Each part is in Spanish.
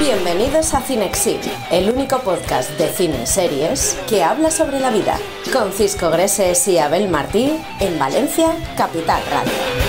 Bienvenidos a Cinexin, el único podcast de cine y series que habla sobre la vida, con Cisco Greses y Abel Martí en Valencia, Capital Radio.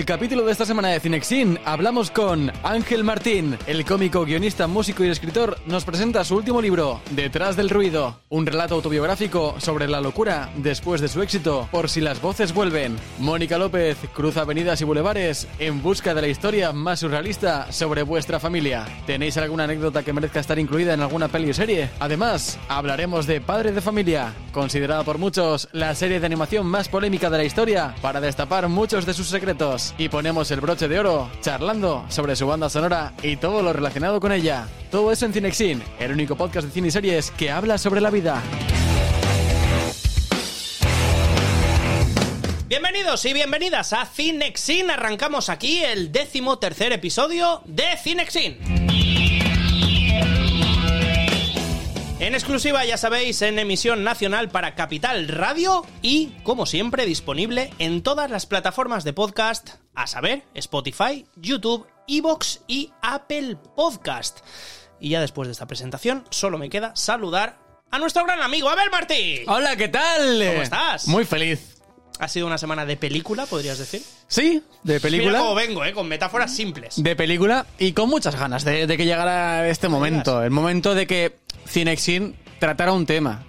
El capítulo de esta semana de Cinexin hablamos con Ángel Martín, el cómico, guionista, músico y escritor, nos presenta su último libro, Detrás del ruido, un relato autobiográfico sobre la locura después de su éxito, por si las voces vuelven. Mónica López cruza avenidas y bulevares en busca de la historia más surrealista sobre vuestra familia. ¿Tenéis alguna anécdota que merezca estar incluida en alguna peli o serie? Además, hablaremos de Padre de Familia, considerada por muchos la serie de animación más polémica de la historia, para destapar muchos de sus secretos y ponemos el broche de oro charlando sobre su banda sonora y todo lo relacionado con ella. Todo eso en Cinexin, el único podcast de cine y series que habla sobre la vida. Bienvenidos y bienvenidas a Cinexin. Arrancamos aquí el décimo tercer episodio de Cinexin. En exclusiva, ya sabéis, en emisión nacional para Capital Radio y, como siempre, disponible en todas las plataformas de podcast, a saber, Spotify, YouTube, Evox y Apple Podcast. Y ya después de esta presentación, solo me queda saludar a nuestro gran amigo Abel Martí. Hola, ¿qué tal? ¿Cómo estás? Muy feliz. Ha sido una semana de película, podrías decir. Sí, de película. Mira cómo vengo, ¿eh? con metáforas simples. De película y con muchas ganas de, de que llegara este momento. El momento de que Cinexin tratara un tema.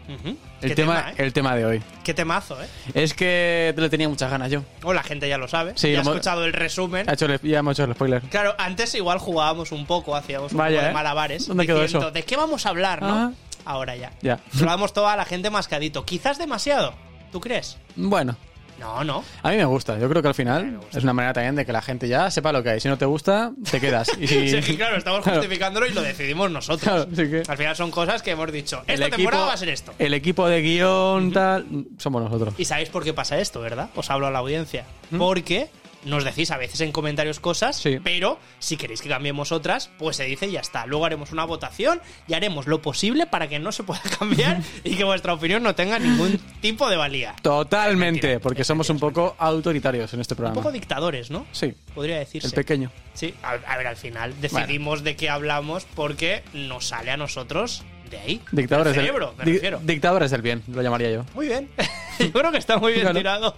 El tema, ¿eh? el tema de hoy. Qué temazo, ¿eh? Es que le tenía muchas ganas yo. O la gente ya lo sabe. Sí, ya ha escuchado el resumen. Ha hecho el- ya hemos hecho el spoiler. Claro, antes igual jugábamos un poco, hacíamos un Vaya, poco de ¿eh? malabares. ¿Dónde quedó diciendo, eso? ¿De qué vamos a hablar, no? Ah. Ahora ya. Ya. Lo damos todo a la gente mascadito. Quizás demasiado. ¿Tú crees? Bueno, No, no. a mí me gusta. Yo creo que al final es una manera también de que la gente ya sepa lo que hay. Si no te gusta, te quedas. Y si- Sí, que claro, estamos Claro. justificándolo y lo decidimos nosotros. Claro, sí que- Al final son cosas que hemos dicho. el Esta temporada va a ser esto. El equipo de guion, tal, somos nosotros. Y sabéis por qué pasa esto, ¿verdad? Os hablo a la audiencia. Porque nos decís a veces en comentarios cosas. Sí. pero si queréis que cambiemos otras, pues se dice y ya está. Luego haremos una votación y haremos lo posible para que no se pueda cambiar y que vuestra opinión no tenga ningún tipo de valía. Totalmente, Mentira, porque somos un poco autoritarios en este Un programa. poco dictadores, ¿no? Sí, Podría decirse. el pequeño. Sí, a, a ver, al final decidimos de qué hablamos porque nos sale a nosotros de ahí. Dictadores del del, cerebro, me di- refiero. dictadores del bien, lo llamaría yo. Muy bien. Yo creo que está muy bien Claro. tirado.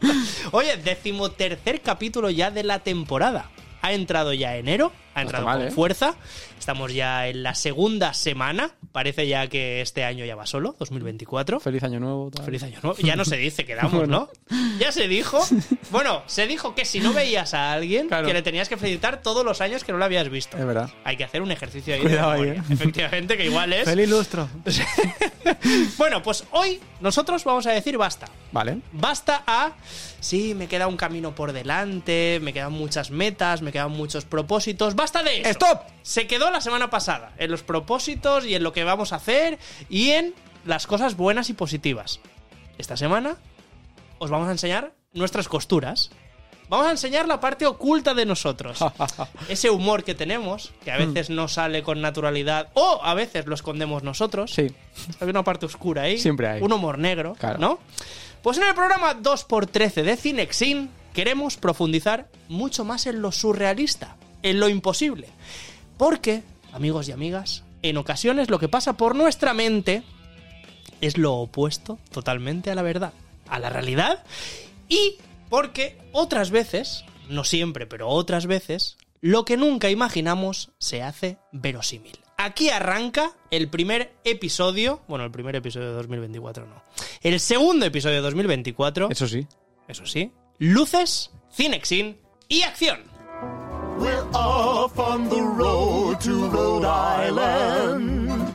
Oye, decimotercer capítulo ya de la temporada. Ha entrado ya enero, ha entrado mal, con ¿eh? fuerza. Estamos ya en la segunda semana. Parece ya que este año ya va solo, 2024. Feliz año nuevo. tal. Feliz año nuevo. Ya no se dice, quedamos, Bueno. ¿no? Ya se dijo. Bueno, se dijo que si no veías a alguien, Claro. que le tenías que felicitar todos los años que no lo habías visto. Es verdad. Hay que hacer un ejercicio ahí Cuidado de ahí. ¿eh? Efectivamente, que igual es. Feliz lustro. Bueno, pues hoy nosotros vamos a decir basta. Vale. Basta a. Sí, me queda un camino por delante, me quedan muchas metas, me quedan muchos propósitos. ¡Basta de eso! ¡Stop! Se quedó la semana pasada en los propósitos y en lo que vamos a hacer y en las cosas buenas y positivas. Esta semana os vamos a enseñar nuestras costuras. Vamos a enseñar la parte oculta de nosotros. Ese humor que tenemos, que a veces no sale con naturalidad o a veces lo escondemos nosotros. Sí. Hay una parte oscura ahí. Siempre hay. Un humor negro, Claro. ¿no? Pues en el programa 2x13 de Cinexin queremos profundizar mucho más en lo surrealista, en lo imposible. Porque, amigos y amigas, en ocasiones lo que pasa por nuestra mente es lo opuesto totalmente a la verdad, a la realidad. Y porque otras veces, no siempre, pero otras veces, lo que nunca imaginamos se hace verosímil. Aquí arranca el primer episodio, bueno, el primer episodio de 2024 no, el segundo episodio de 2024, Eso sí. eso sí, luces, cinexin y acción. We're off on the road to Rhode Island.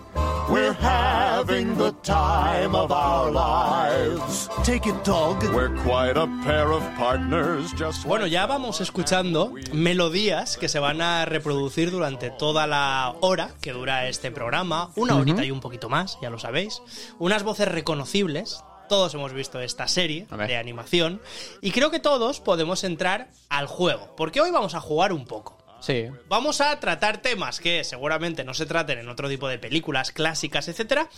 We're having the time of our lives. Take it, dog. We're quite a pair of partners, just Bueno, ya vamos escuchando melodías que se van a reproducir durante toda la hora que dura este programa, una horita y un poquito más, ya lo sabéis. Unas voces reconocibles. Todos hemos visto esta serie de animación y creo que todos podemos entrar al juego, porque hoy vamos a jugar un poco. Sí. Vamos a tratar temas que seguramente no se traten en otro tipo de películas clásicas, etcétera.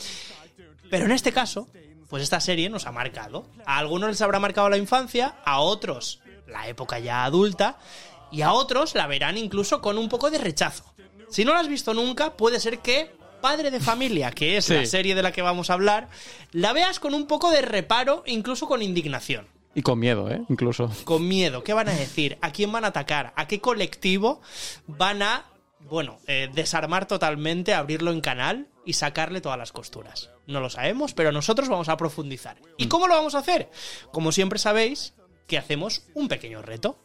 Pero en este caso, pues esta serie nos ha marcado. A algunos les habrá marcado la infancia, a otros la época ya adulta, y a otros la verán incluso con un poco de rechazo. Si no la has visto nunca, puede ser que Padre de Familia, que es la serie de la que vamos a hablar, la veas con un poco de reparo, incluso con indignación Y con miedo, ¿eh? Incluso. con miedo. ¿Qué van a decir? ¿A quién van a atacar? ¿A qué colectivo van a, bueno, eh, desarmar totalmente, abrirlo en canal y sacarle todas las costuras? No lo sabemos, pero nosotros vamos a profundizar. ¿Y cómo lo vamos a hacer? Como siempre sabéis, que hacemos un pequeño reto.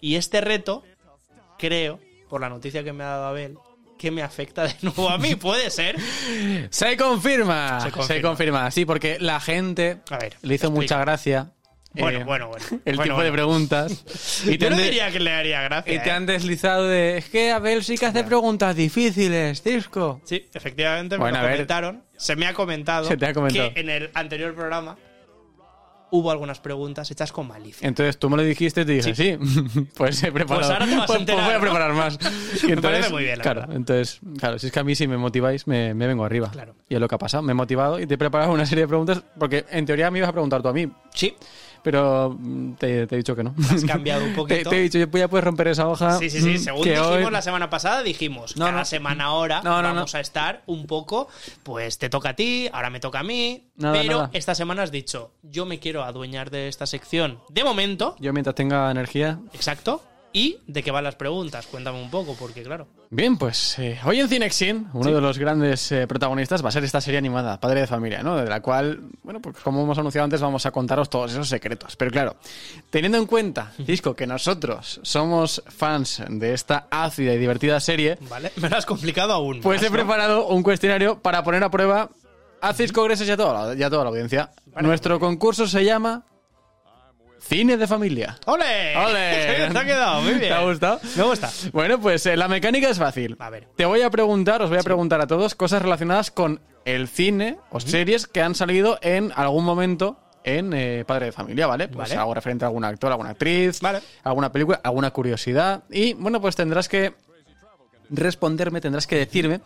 Y este reto, creo, por la noticia que me ha dado Abel, que me afecta de nuevo a mí. Puede ser. Se confirma. Se Se confirma. confirma. Sí, porque la gente A ver, le hizo explica. mucha gracia. Bueno, eh, bueno, bueno. El Bueno, tipo de preguntas. Y te Yo no diría que le haría gracia. y te ¿eh? han deslizado de. Es que Abel sí que hace preguntas difíciles, Cisco. Sí, efectivamente, me lo comentaron. Se me ha comentado, Se te ha comentado. que en el anterior programa hubo algunas preguntas hechas con malicia. Entonces tú me lo dijiste y te dije, sí, pues he preparado. Pues ahora te vas a pues- pues voy a preparar más. Y Me parece muy bien, la claro, verdad. entonces, claro, si es que a mí si me motiváis, me, me vengo arriba. Claro. Y es lo que ha pasado. Me he motivado y te he preparado una serie de preguntas porque en teoría me ibas a preguntar tú a mí, Sí, pero mm, te, te he dicho que no. has cambiado un poquito. te he dicho, ya puedes romper esa hoja. Sí, sí, sí. mm, Según que dijimos hoy- la semana pasada, dijimos, No, cada no. semana ahora no. vamos a estar un poco, pues te toca a ti, ahora me toca a mí. Nada, pero nada. esta semana has dicho, yo me quiero adueñar de esta sección de momento, Yo mientras tenga energía. exacto, y de qué van las preguntas. Cuéntame un poco, porque claro. Bien, pues eh, hoy en Cinexin, uno de los grandes eh, protagonistas va a ser esta serie animada, Padre de Familia, ¿no? De la cual, bueno, pues como hemos anunciado antes, vamos a contaros todos esos secretos. Pero claro, teniendo en cuenta, Cisco, que nosotros somos fans de esta ácida y divertida serie, ¿Vale? Me lo has complicado aún. pues más, he ¿no? preparado un cuestionario para poner a prueba a Cisco Greses y a toda la, y a toda la audiencia. Vale, Nuestro concurso se llama Cine de Familia. ¡Ole! ¡Ole! Te ha quedado muy bien. ¿Te ha gustado? Me gusta. Bueno, pues eh, la mecánica es fácil. A ver. Te voy a preguntar, os voy a preguntar a todos cosas relacionadas con el cine o series que han salido en algún momento en eh, Padre de Familia, ¿vale? Pues Vale. algo referente a algún actor, alguna actriz, Vale. alguna película, alguna curiosidad. Y bueno, pues tendrás que responderme, tendrás que decirme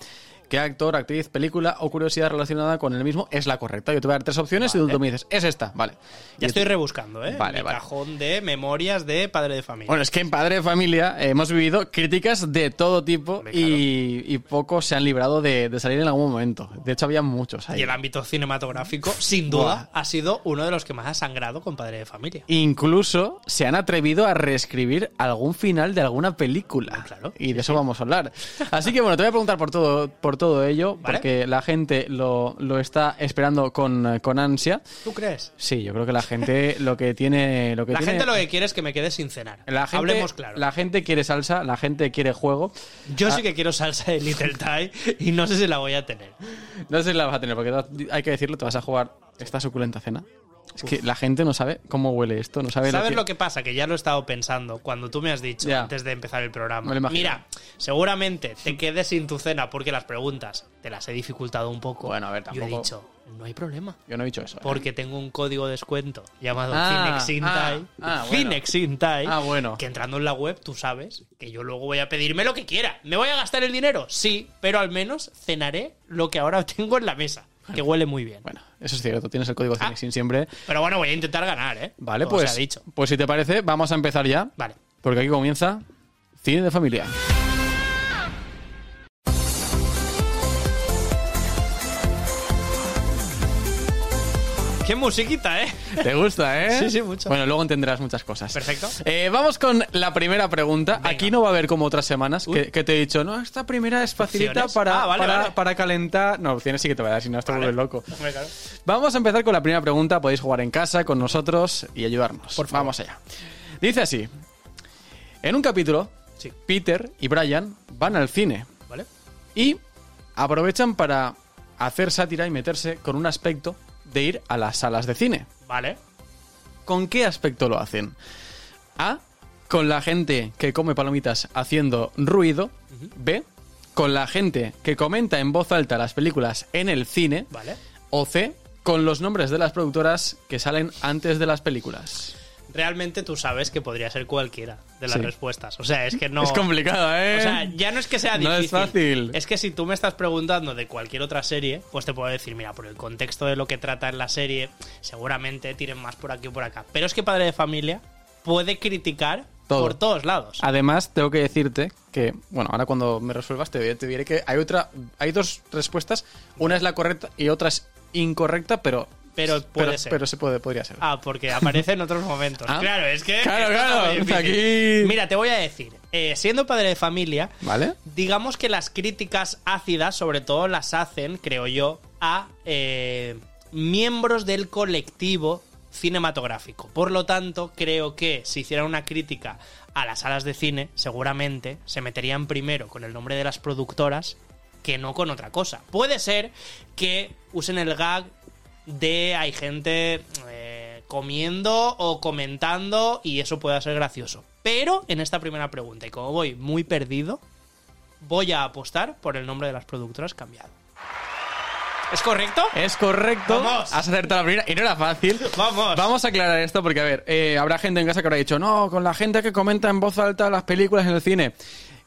qué actor, actriz, película o curiosidad relacionada con el mismo es la correcta. Yo te voy a dar tres opciones y tú, me dices, es esta, vale. Ya Y estoy rebuscando, ¿eh? Vale, Mi vale. cajón de memorias de padre de familia. Bueno, es que en Padre de Familia hemos vivido críticas de todo tipo Hombre, y, y pocos se han librado de, de salir en algún momento. De hecho, había muchos ahí. y el ámbito cinematográfico, sin duda, ha sido uno de los que más ha sangrado con padre de familia. Incluso se han atrevido a reescribir algún final de alguna película. Claro. Y de eso vamos a hablar. Así que bueno, te voy a preguntar por todo, por todo ello, Vale. porque la gente lo, lo está esperando con, con ansia. ¿Tú crees? Sí, yo creo que la gente lo que tiene. Lo que La tiene- gente lo que quiere es que me quede sin cenar. La gente, Hablemos claro. La gente quiere salsa, la gente quiere juego. Yo Ah. sí que quiero salsa de Little Thai y no sé si la voy a tener. No sé si la vas a tener, porque hay que decirlo, te vas a jugar esta suculenta cena. Es que la gente no sabe cómo huele esto, no sabe ¿Sabes lo lo que... pasa? Que ya lo he estado pensando cuando tú me has dicho Ya. antes de empezar el programa. Me lo imagino. Mira, seguramente te quedes sin tu cena porque las preguntas te las he dificultado un poco. Bueno, a ver, Yo he tampoco- dicho, no hay problema. Yo no he dicho eso. ¿eh? Porque tengo un código de descuento llamado Ah, Cinexintai. ah, ah, bueno. Ah, bueno. Que entrando en la web tú sabes que yo luego voy a pedirme lo que quiera. ¿Me voy a gastar el dinero? Sí, pero al menos cenaré lo que ahora tengo en la mesa. Que huele muy bien. Bueno, eso es cierto, tienes el código Ah. Cinexin siempre. Pero bueno, voy a intentar ganar, ¿eh? Vale, Todo pues, se ha dicho. pues si te parece, vamos a empezar ya. Vale. Porque aquí comienza Cine de Familia. Qué musiquita, ¿eh? ¿Te gusta, eh? Sí, sí, mucho. Bueno, luego entenderás muchas cosas. Perfecto. Eh, vamos con la primera pregunta. Venga. Aquí no va a haber como otras semanas que, que te he dicho, no, esta primera es facilita para, Ah, vale, para, vale. para calentar. No, opciones sí que te voy a dar, si no, esto Vale. loco. Hombre, claro. Vamos a empezar con la primera pregunta. Podéis jugar en casa con nosotros y ayudarnos. Por favor. Vamos allá. Dice así: En un capítulo, Sí. Peter y Brian van al cine ¿Vale? y aprovechan para hacer sátira y meterse con un aspecto de ir a las salas de cine. Vale. ¿Con qué aspecto lo hacen? A. Con la gente que come palomitas haciendo ruido. B. Con la gente que comenta en voz alta las películas en el cine. Vale. O C. Con los nombres de las productoras que salen antes de las películas. Realmente tú sabes que podría ser cualquiera de las Sí. respuestas. O sea, es que no. Es complicado, ¿eh? O sea, ya no es que sea No difícil. es fácil. Es que si tú me estás preguntando de cualquier otra serie, pues te puedo decir, mira, por el contexto de lo que trata en la serie, seguramente tiren más por aquí o por acá. Pero es que Padre de Familia puede criticar Todo. por todos lados. Además, tengo que decirte que, bueno, ahora cuando me resuelvas te, te diré que hay otra, hay dos respuestas. Una es la correcta y otra es incorrecta, pero Pero puede pero, ser. pero se puede, podría ser. Ah, porque aparece en otros momentos. Ah. Claro, es que. Claro, claro, aquí- Mira, te voy a decir. eh, siendo padre de familia, ¿Vale? digamos que las críticas ácidas, sobre todo, las hacen, creo yo, a eh, miembros del colectivo cinematográfico. Por lo tanto, creo que si hicieran una crítica a las salas de cine, seguramente se meterían primero con el nombre de las productoras que no con otra cosa. Puede ser que usen el gag de hay gente eh, comiendo o comentando y eso pueda ser gracioso. Pero en esta primera pregunta, y como voy muy perdido, voy a apostar por el nombre de las productoras cambiado. ¿Es correcto? Es correcto. Vamos. Has acertado la primera y no era fácil. Vamos. Vamos a aclarar esto porque, a ver, eh, habrá gente en casa que habrá dicho, no, con la gente que comenta en voz alta las películas en el cine.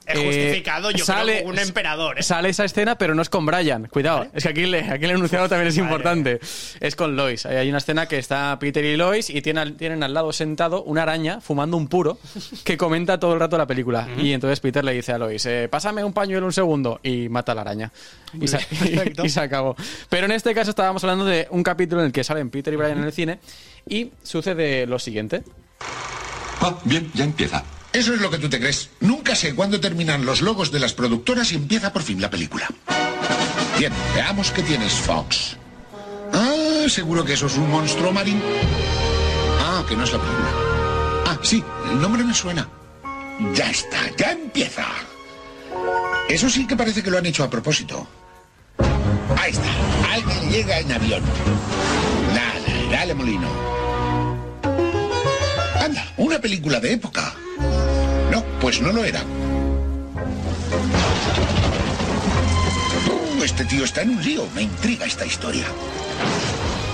He Eh, justificado, yo creo, un emperador. ¿eh? Sale esa escena, pero no es con Brian. Cuidado, es que aquí, le, aquí el enunciado también es Vale. importante. Es con Lois. Hay una escena que está Peter y Lois y tienen, al- tienen al lado sentado una araña fumando un puro que comenta todo el rato la película. Y entonces Peter le dice a Lois, eh, pásame un pañuelo un segundo y mata a la araña. Y se, perfecto. y se acabó. Pero en este caso estábamos hablando de un capítulo en el que salen Peter y Brian en el cine y sucede lo siguiente. Ah, bien, ya empieza. Eso es lo que tú te crees. Nunca sé cuándo terminan los logos de las productoras y empieza por fin la película. Bien, veamos qué tienes, Fox. Ah, seguro que eso es un monstruo marino. Ah, que no es la película. Ah, sí, el nombre me suena. Ya está, ya empieza. Eso sí que parece que lo han hecho a propósito. Ahí está, alguien llega en avión. Nada, dale molino. Anda, una película de época. No, pues no lo era. Uh, este tío está en un lío. Me intriga esta historia.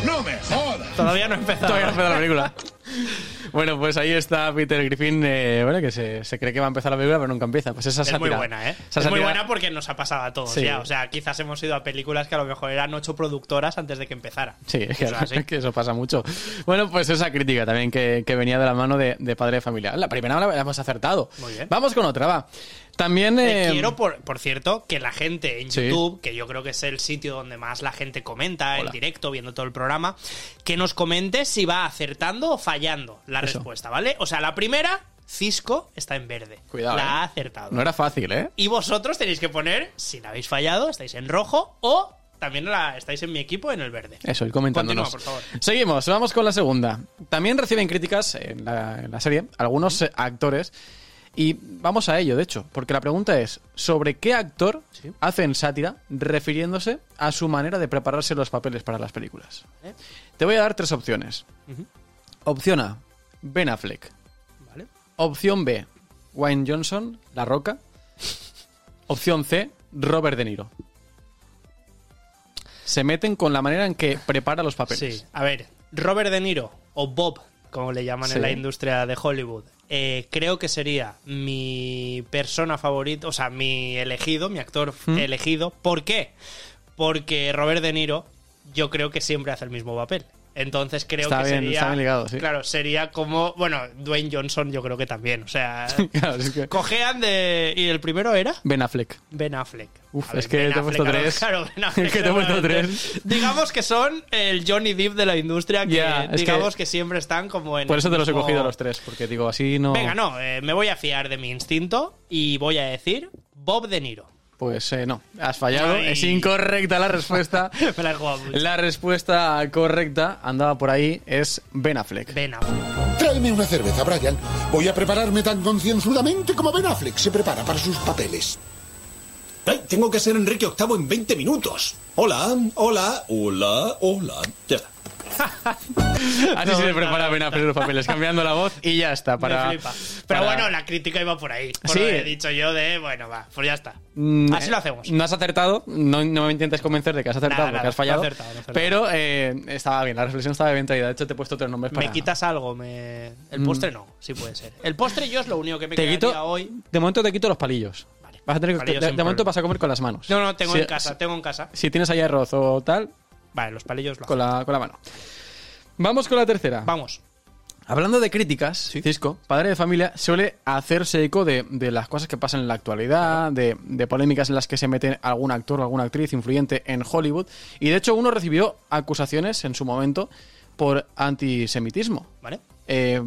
No me jodas. Todavía no he empezado. Todavía no empieza la película. Bueno, pues ahí está Peter Griffin, eh, bueno, que se, se cree que va a empezar la película, pero nunca empieza. Pues esa Es muy buena, ¿eh? Esa es muy buena porque nos ha pasado a todos Sí. ya. O sea, quizás hemos ido a películas que a lo mejor eran ocho productoras antes de que empezara. Sí, es que, O sea, que eso pasa mucho. Bueno, pues esa crítica también que, que venía de la mano de, de padre de familia. La primera la hemos acertado. Muy bien. Vamos con otra, va. También. Eh, quiero, por, por cierto, que la gente en Sí. YouTube, que yo creo que es el sitio donde más la gente comenta Hola. en directo, viendo todo el programa, que nos comente si va acertando o fallando la Eso. respuesta, ¿vale? O sea, la primera, Cisco está en verde. Cuidado, La eh. ha acertado. No era fácil, ¿eh? Y vosotros tenéis que poner, si la habéis fallado, estáis en rojo o también la, estáis en mi equipo en el verde. Eso, ir comentándonos. Continúa, por favor. Seguimos, vamos con la segunda. También reciben críticas en la, en la serie algunos eh, actores. Y vamos a ello, de hecho, porque la pregunta es: ¿sobre qué actor Sí. hacen sátira refiriéndose a su manera de prepararse los papeles para las películas? ¿Eh? Te voy a dar tres opciones. Opción A: Ben Affleck. ¿Vale? Opción B: Wayne Johnson, La Roca. Opción C: Robert De Niro. Se meten con la manera en que prepara los papeles. Sí, a ver, Robert De Niro o Bob, como le llaman Sí. en la industria de Hollywood, eh, creo que sería mi persona favorita, o sea, mi elegido, mi actor ¿Mm? elegido. ¿Por qué? Porque Robert De Niro yo creo que siempre hace el mismo papel. Entonces creo Está que bien, sería... está bien ligado, sí. Claro, sería como... Bueno, Dwayne Johnson yo creo que también, o sea... Claro, es que- cojean de... ¿Y el primero era? Ben Affleck. Ben Affleck. Uf, A ver, es que Ben te he puesto tres. Claro, Ben Affleck. Es que te he puesto tres. Digamos que son el Johnny Depp de la industria, que digamos que- que, siempre están como en. Por eso te los he cogido a los tres, porque digo, así no. Venga, no, eh, me voy a fiar de mi instinto y voy a decir Bob De Niro. Pues eh, no, has fallado. Ay. Es incorrecta la respuesta. me la he jugado mucho. la respuesta correcta, andaba por ahí, es Ben Affleck. Ben Affleck. Tráeme una cerveza, Brian. Voy a prepararme tan concienzudamente como Ben Affleck se prepara para sus papeles. Ay, tengo que ser Enrique VIII en 20 minutos. Hola, hola, hola, hola. Ya está. Así se prepara bien a hacer los papeles, cambiando la voz y ya está. Para, Me flipa. Pero para- bueno, la crítica iba por ahí. Por Sí. lo que he dicho yo de, bueno, va, pues ya está. Mm, Así lo hacemos. No has acertado, no, no me intentes convencer de que has acertado Nada, porque nada, has fallado. no he acertado, no he acertado. Pero eh, estaba bien, la reflexión estaba bien traída. De hecho, te he puesto tres nombres para. ¿Me quitas algo? Me... El postre no, sí puede ser. El postre yo es lo único que me Te quedaría quito. hoy. De momento te quito los palillos. Vale. Vas a tener que, Palillos de, momento vas a comer con las manos. No, no, tengo Si- en casa, tengo en casa. Si tienes ahí arroz o tal, Vale, los palillos lo con la, con la mano. Vamos con la tercera. Vamos. Hablando de críticas, Cisco, padre de familia, suele hacerse eco de, de las cosas que pasan en la actualidad, de, de polémicas en las que se mete algún actor o alguna actriz influyente en Hollywood. Y de hecho, uno recibió acusaciones en su momento por antisemitismo. ¿Vale? Eh,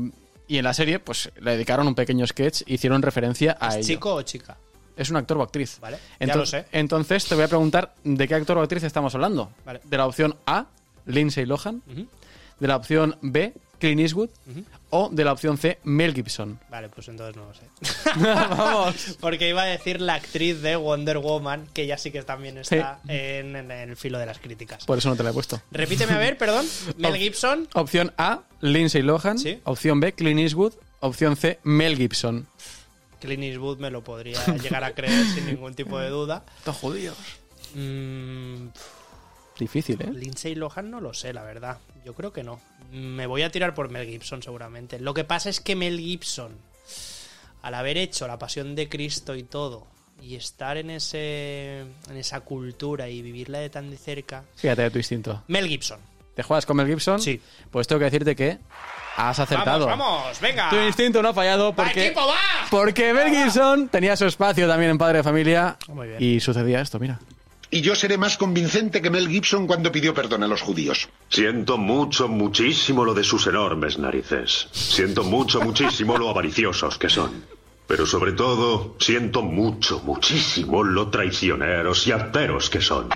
y en la serie, pues le dedicaron un pequeño sketch, hicieron referencia a ¿Es ello. chico o chica? Es un actor o actriz. Vale, ya lo sé. Entonces te voy a preguntar de qué actor o actriz estamos hablando. Vale. De la opción A, Lindsay Lohan. Ujú. De la opción B, Clint Eastwood. O de la opción C, Mel Gibson. Vale, pues entonces no lo sé. Vamos. Porque iba a decir la actriz de Wonder Woman, que ya sí que también está en, en el filo de las críticas. Por eso no te la he puesto. Repíteme a ver, perdón. Mel Gibson. Opción A, Lindsay Lohan. Sí. Opción B, Clint Eastwood. Opción C, Mel Gibson. Clint Eastwood me lo podría llegar a creer sin ningún tipo de duda. Estos judíos. Mm, Difícil, ¿eh? Lindsay Lohan no lo sé, la verdad. Yo creo que no. Me voy a tirar por Mel Gibson seguramente. Lo que pasa es que Mel Gibson, al haber hecho La Pasión de Cristo y todo, y estar en ese en esa cultura y vivirla de tan de cerca, Fíjate de tu instinto. Mel Gibson. ¿Te juegas con Mel Gibson? Sí. Pues tengo que decirte que has acertado. Vamos, vamos, venga. Tu instinto no ha fallado ¡Va, porque... equipo, va! Porque Mel Gibson tenía su espacio también en Padre de Familia. Muy bien. Y sucedía esto, mira. Y yo seré más convincente que Mel Gibson cuando pidió perdón a los judíos. Siento mucho, muchísimo lo de sus enormes narices. Siento mucho, muchísimo lo avariciosos que son. Pero sobre todo, siento mucho, muchísimo lo traicioneros y arteros que son.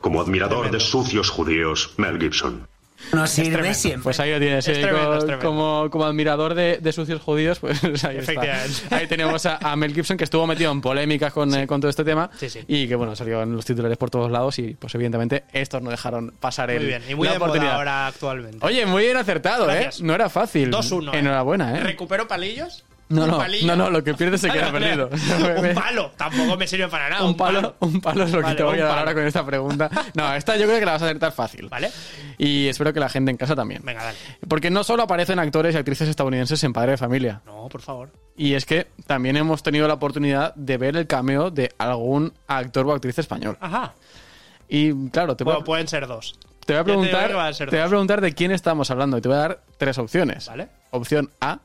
Como admirador de sucios judíos, Mel Gibson. No sirve tremendo. siempre. Pues ahí lo tienes. Es eh, tremendo, co- es tremendo. como, como admirador de, de sucios judíos, pues ahí está. Efectivamente. Ahí tenemos a, a Mel Gibson que estuvo metido en polémicas con, eh, con todo este tema. Sí, sí. Y que bueno, salió en los titulares por todos lados y pues evidentemente estos no dejaron pasar el, Muy bien. Y muy la de moda oportunidad. ahora actualmente. Oye, muy bien acertado, Gracias. ¿eh? No era fácil. 2-1. ¿eh? Enhorabuena, ¿eh? ¿Recupero palillos? No, ¿Un no, palillo? no, no, lo que pierdes se queda perdido. un palo. Tampoco me sirve para nada. Un palo, un palo es lo que te voy a dar ahora con esta pregunta. No, esta yo creo que la vas a acertar fácil. ¿Vale? Y espero que la gente en casa también. Venga, dale. Porque no solo aparecen actores y actrices estadounidenses en Padre de Familia. No, por favor. Y es que también hemos tenido la oportunidad de ver el cameo de algún actor o actriz español. Ajá. Y claro, te voy, Bueno, a, pueden ser dos. te voy a te preguntar, a te voy a preguntar de quién estamos hablando y te voy a dar tres opciones. ¿Vale? Opción A,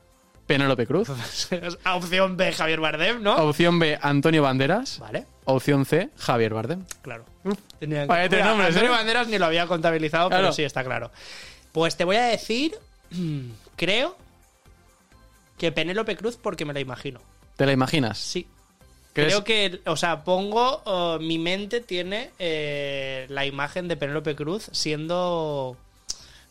Penélope Cruz. Opción B, Javier Bardem, ¿no? Opción B, Antonio Banderas. Vale, Opción C, Javier Bardem. claro. Tenía Vaya tres nombres, Antonio ¿eh? Banderas ni lo había contabilizado, pero sí, está claro. Pues te voy a decir, creo que Penélope Cruz porque me la imagino. ¿Te la imaginas? Sí. ¿Crees- Creo que, o sea, pongo, uh, mi mente tiene eh, la imagen de Penélope Cruz siendo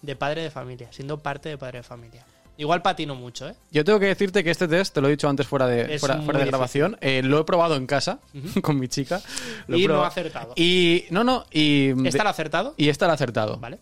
de padre de familia, siendo parte de padre de familia. Igual patino mucho, ¿eh? Yo tengo que decirte que este test, te lo he dicho antes fuera de, Es fuera, de grabación, eh, lo he probado en casa con mi chica. Lo Y no ha acertado. Y no, no, y ¿Está acertado? y ha acertado. Vale.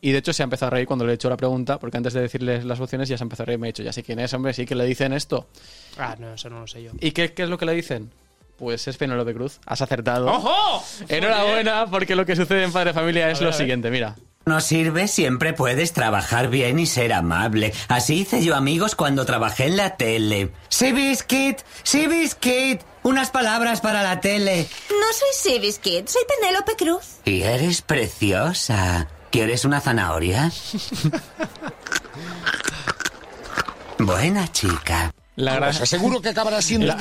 Y de hecho se ha empezado a reír cuando le he hecho la pregunta, porque antes de decirles las opciones ya se ha empezado a reír y me ha dicho, ya sé quién es, hombre, sí que le dicen esto. Ah, no, eso no lo sé yo. ¿Y qué, qué es lo que le dicen? Pues es Penélope Cruz. Has acertado. ¡Ojo! Enhorabuena, porque lo que sucede en Padre Familia es ver, lo siguiente, mira. No sirve, siempre puedes trabajar bien y ser amable. Así hice yo amigos cuando trabajé en la tele. Sí, Biscuit, sí, Biscuit. Unas palabras para la tele. No soy Seabiscuit, soy Penélope Cruz. Y eres preciosa. ¿Quieres una zanahoria? Buena chica. La aseguro que acabará siendo... La,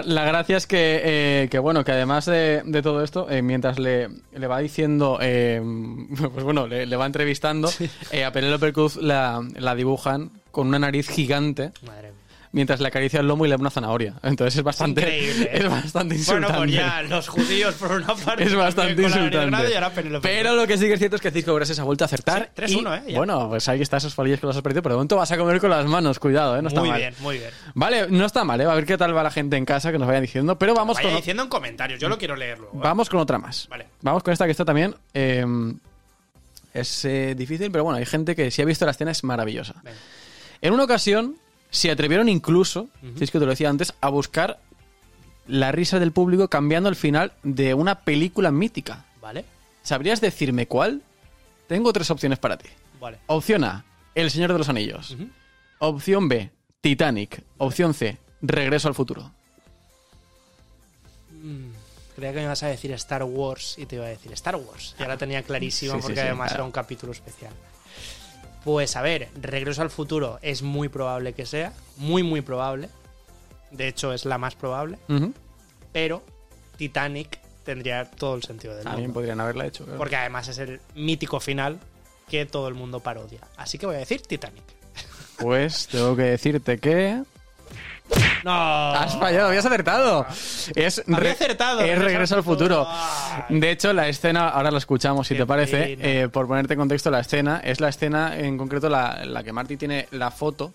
la- la gracia es que, eh, que, bueno, que además de, de todo esto, eh, mientras le, le va diciendo, eh, pues bueno, le, le va entrevistando, eh, a Penélope Cruz la, la dibujan con una nariz gigante, Madre mía. Mientras le acaricia el lomo y le da una zanahoria. Entonces es bastante, Increíble, es bastante Bueno, insultante. pues ya, los judíos por una parte. Es bastante insultante. Y ahora Pero lo que sí que es cierto es que Cisco Gracias ha vuelto a acertar. Sí, 3-1, y, ¿eh? Ya. Bueno, pues ahí está esos fallos que los has perdido, pero de momento vas a comer con las manos, cuidado, ¿eh? No está muy mal. bien, muy bien. Vale, no está mal, ¿eh? A ver qué tal va la gente en casa que nos vaya diciendo. Pero vamos Vaya con, diciendo en comentarios, yo lo quiero leer luego. ¿eh? vamos con otra más. Vale. Vamos con esta que está también. eh, es eh, difícil, pero bueno, hay gente que si ha visto la escena es maravillosa. Venga. En una ocasión se atrevieron incluso, Cisco te lo decía antes, a buscar la risa del público cambiando el final de una película mítica. Vale, ¿Sabrías decirme cuál? Tengo tres opciones para ti. vale. Opción A, El Señor de los Anillos. Opción B, Titanic. Opción C, Regreso al futuro. Creía que me ibas a decir Star Wars y te iba a decir Star Wars. Ya la tenía clarísima Sí, sí, porque sí, además claro. era un capítulo especial. Pues a ver, Regreso al futuro es muy probable que sea. Muy, muy probable. De hecho, es la más probable. Pero Titanic tendría todo el sentido del También mundo. podrían haberla hecho. claro. Porque además es el mítico final que todo el mundo parodia. Así que voy a decir Titanic. Pues tengo que decirte que... ¡No! Has fallado, habías acertado. Es, Había acertado, Es Regreso al futuro. De hecho, la escena, ahora la escuchamos si Qué te parece, eh, por ponerte en contexto, la escena es la escena en concreto la, la que Marty tiene la foto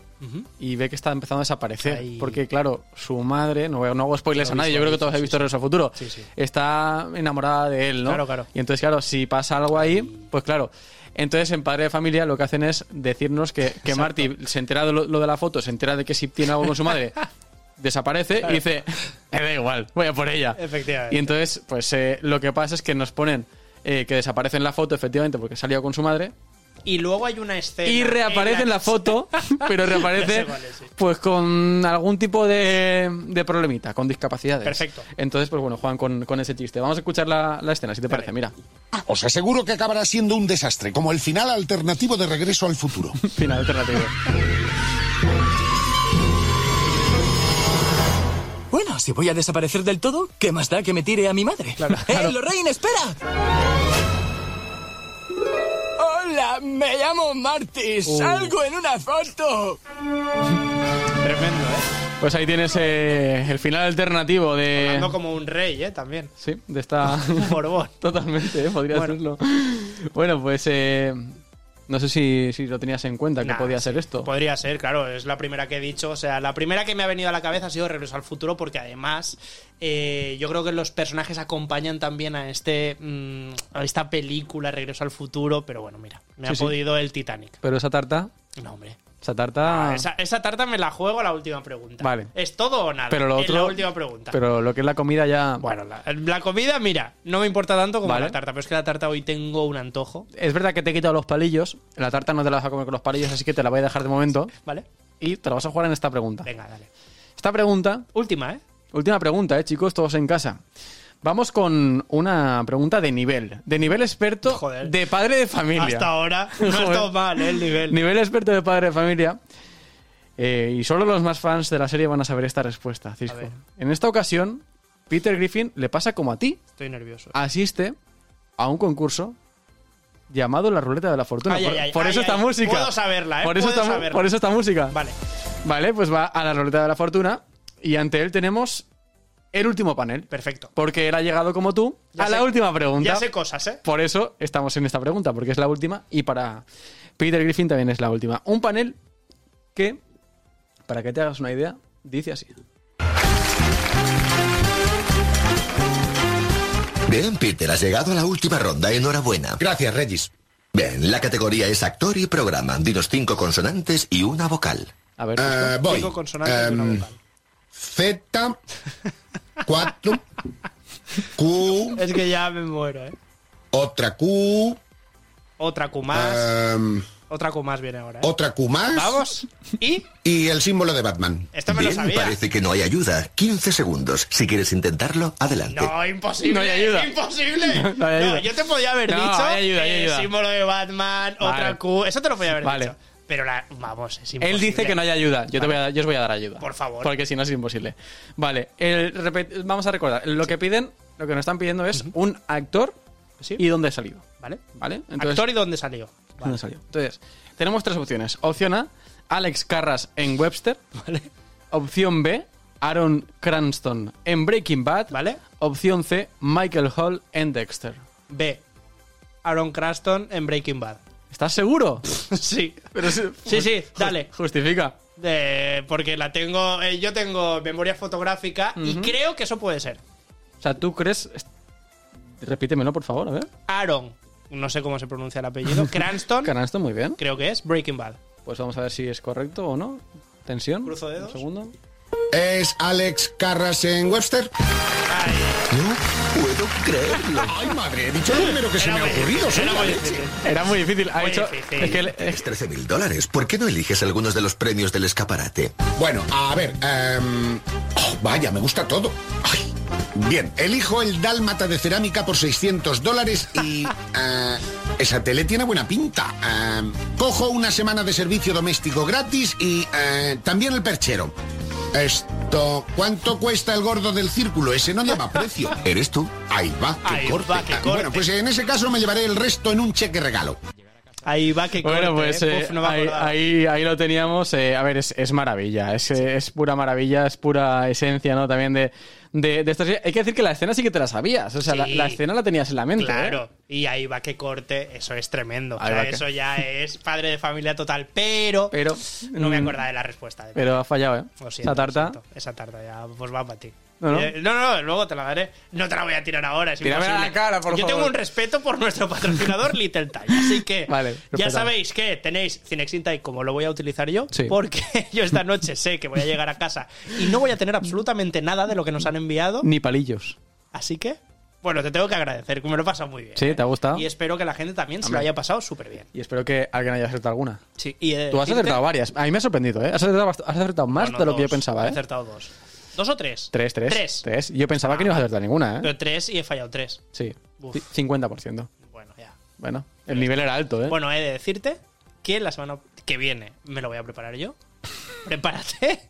y ve que está empezando a desaparecer. Ay. Porque, claro, su madre, no, no hago spoilers a nadie, yo creo que todos habéis visto Regreso al futuro, Sí, sí. está enamorada de él, ¿no? Claro, claro. Y entonces, claro, si pasa algo ahí, pues claro. Entonces, en Padre de Familia lo que hacen es decirnos que, que. Marty se entera de lo, lo de la foto, se entera de que si tiene algo con su madre, desaparece y dice, me da igual, voy a por ella. Efectivamente. Y entonces, pues eh, lo que pasa es que nos ponen eh, que desaparece en la foto, efectivamente, porque salió con su madre, Y luego hay una escena. y reaparece en la foto, pero reaparece es, sí. pues con algún tipo de, de problemita, con discapacidades. Perfecto. Entonces, pues bueno, juegan con, con ese chiste. Vamos a escuchar la, la escena, si te Dale. parece. Mira, Os aseguro que acabará siendo un desastre, como el final alternativo de Regreso al Futuro. final alternativo. Bueno, si voy a desaparecer del todo, ¿qué más da que me tire a mi madre? ¡Eh, Lorraine, espera! Me llamo Marty. Salgo en una foto. Tremendo, ¿eh? Pues ahí tienes eh, el final alternativo de... Hablando como un rey, ¿eh? También. Sí, de esta... Borbón. Totalmente, ¿eh? podría Bueno. serlo. Bueno, pues eh, no sé si, si lo tenías en cuenta, que podía ser esto. Podría ser, claro, es la primera que he dicho. O sea, la primera que me ha venido a la cabeza ha sido Regreso al Futuro, porque además eh, yo creo que los personajes acompañan también a este mm, a esta película Regreso al Futuro, pero bueno, mira, me Sí, ha sí. podido el Titanic. Pero esa tarta, No, hombre. Esa tarta... Ah, esa, esa tarta me la juego a la última pregunta. Vale. ¿Es todo o nada? pero lo Es otro... la última pregunta. Pero lo que es la comida ya... Bueno, la, la comida, mira, no me importa tanto como Vale. la tarta, pero es que la tarta hoy tengo un antojo, Es verdad que te he quitado los palillos. La tarta no te la vas a comer con los palillos, así que te la voy a dejar de momento. ¿vale? Y te la vas a jugar en esta pregunta. Venga, dale. Esta pregunta, Última, ¿eh? última pregunta, eh, chicos, todos en casa. Vamos con una pregunta de nivel. De nivel experto Joder. de padre de familia. Hasta ahora no ha estado mal, ¿eh? El nivel. Nivel experto de padre de familia. Eh, y solo los más fans de la serie van a saber esta respuesta, Cisco. En esta ocasión, Peter Griffin le pasa como a ti. Estoy nervioso. Asiste a un concurso llamado La Ruleta de la Fortuna. Ay, por ay, ay, por ay, eso esta música. Puedo saberla, ¿eh? Por eso, Puedo esta, saberla. por eso esta música. Vale. Vale, pues va a la Ruleta de la Fortuna. Y ante él tenemos el último panel. Perfecto. Porque él ha llegado como tú Ya a sé- la última pregunta. Ya sé cosas, ¿eh? Por eso estamos en esta pregunta, porque es la última y para Peter Griffin también es la última. Un panel que, para que te hagas una idea, dice así. Bien, Peter, has llegado a la última ronda. Enhorabuena. Gracias, Regis. Bien, la categoría es actor y programa. Dinos cinco consonantes y una vocal. A ver, Eh, voy. Cinco consonantes y una Em, vocal. Z, 4, Q, Es que ya me muero, ¿eh? otra Q, Otra Q más. em, Otra Q más viene ahora, ¿eh? otra Q más Vamos. Y y el símbolo de Batman. esto me lo Bien, sabía. parece que no hay ayuda. 15 segundos. Si quieres intentarlo, adelante. No, imposible. No hay ayuda. Imposible. No hay ayuda. yo te podía haber No, dicho hay ayuda, hay ayuda. símbolo de Batman, Vale. otra Q. Eso te lo podía haber Vale. dicho. Pero la, vamos, es imposible. Él dice que no hay ayuda. Yo, te voy a, dar- yo os voy a dar ayuda. Por favor. Porque si no es imposible. Vale, el vamos a recordar. Lo que piden, lo que nos están pidiendo es un actor Sí. y dónde ha salido. ¿Vale? ¿Vale? Actor y dónde salió. ¿Dónde salió? Entonces, tenemos tres opciones. Opción A, Alex Carras en Webster. Vale. Opción B, Aaron Cranston en Breaking Bad. ¿Vale? Opción C, Michael Hall en Dexter. B. Aaron Cranston en Breaking Bad. ¿Estás seguro? sí. Pero sí, Sí, sí, dale. Justifica. Porque la tengo. eh, yo tengo memoria fotográfica y creo que eso puede ser. O sea, ¿tú crees...? Repítemelo, por favor, a ver. Aaron, no sé cómo se pronuncia el apellido. Cranston, Cranston, muy bien. creo que es Breaking Bad. Pues vamos a ver si es correcto o no. Tensión. Cruzo dedos. Un segundo. ¿Es Alex Carras en Webster? No puedo creerlo. Ay, madre, he dicho lo primero que se me ha ocurrido. Era muy difícil. Era muy difícil. Ha Muy hecho... difícil. Es que... le- Es 13 mil dólares. ¿Por qué no eliges algunos de los premios del escaparate? Bueno, a ver. em, oh, vaya, me gusta todo. Ay. Bien, elijo el dálmata de cerámica por 600 dólares y... eh, esa tele tiene buena pinta. Em, cojo una semana de servicio doméstico gratis y eh, también el perchero. Esto... ¿Cuánto cuesta el gordo del círculo? Ese no lleva precio. ¿Eres tú? Ahí va, que Ahí corte. va, que Ah, corte. Bueno, pues en ese caso me llevaré el resto en un cheque regalo. Ahí va que Bueno, corte, pues eh. eh, Uf, no me ahí, ahí, ahí lo teníamos. eh, a ver, es, es maravilla. Es, es pura maravilla, es pura esencia, ¿no? También de, de, de esta serie. Hay que decir que la escena sí que te la sabías. O sea, la, Sí. la escena la tenías en la mente. ¿eh? Claro, y ahí va que corte, eso es tremendo. O sea, que- eso ya es padre de familia total, pero, Pero. no me mm, acordaba de la respuesta. de Pero ha fallado, ¿eh? Siento, Esa tarta. Esa tarta ya, pues va para ti. No, no. Eh, no, no, luego te la daré. No te la voy a tirar ahora, es Tírame a imposible. la cara, por Yo favor. tengo un respeto por nuestro patrocinador Little Time, así que Vale, ya sabéis que tenéis Cinexin Time como lo voy a utilizar yo, Sí. porque yo esta noche sé que voy a llegar a casa y no voy a tener absolutamente nada de lo que nos han enviado, Ni palillos. así que, bueno, te tengo que agradecer, que me lo he pasado muy bien. Sí, ¿eh? ¿te ha gustado? Y espero que la gente también se lo haya pasado súper bien. Y espero que alguien haya acertado alguna. Sí, y he de Tú has acertado varias. A mí me ha sorprendido, ¿eh? Has acertado, has acertado más Bueno, de lo que yo pensaba, He ¿eh? acertado dos. ¿Dos o tres? Tres, tres. Tres. Tres. Yo pensaba que no ibas a acertar ninguna, ¿eh? Pero tres y he fallado tres. Sí. Uf. Ci- 50%. Bueno, ya. Bueno, el nivel era alto, ¿eh? Bueno, he de decirte que la semana que viene me lo voy a preparar yo. Prepárate.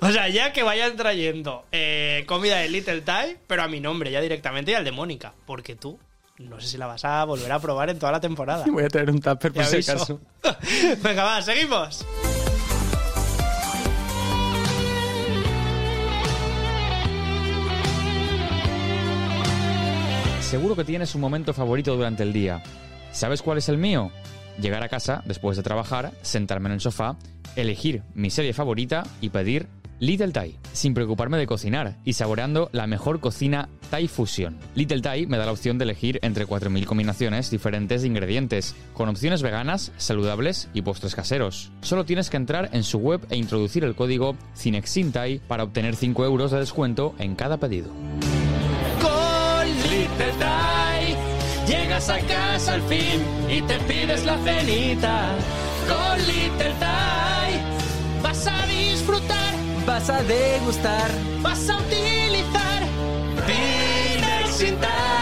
O sea, ya que vayan trayendo eh, comida de Little Thai, pero a mi nombre ya directamente y al de Mónica. Porque tú, no sé si la vas a volver a probar en toda la temporada. Voy a traer un tupper por si acaso. Venga, va, seguimos. Seguro que tienes un momento favorito durante el día. ¿Sabes cuál es el mío? Llegar a casa después de trabajar, sentarme en el sofá, elegir mi serie favorita y pedir Little Thai, sin preocuparme de cocinar y saboreando la mejor cocina Thai Fusion. Little Thai me da la opción de elegir entre 4.000 combinaciones diferentes de ingredientes, con opciones veganas, saludables y postres caseros. Solo tienes que entrar en su web e introducir el código CINEXINTAI para obtener 5 euros de descuento en cada pedido. Little Thai llegas a casa al fin y te pides la cenita. Con Little Thai vas a disfrutar, Vas a degustar. vas a utilizar Cinexin Thai.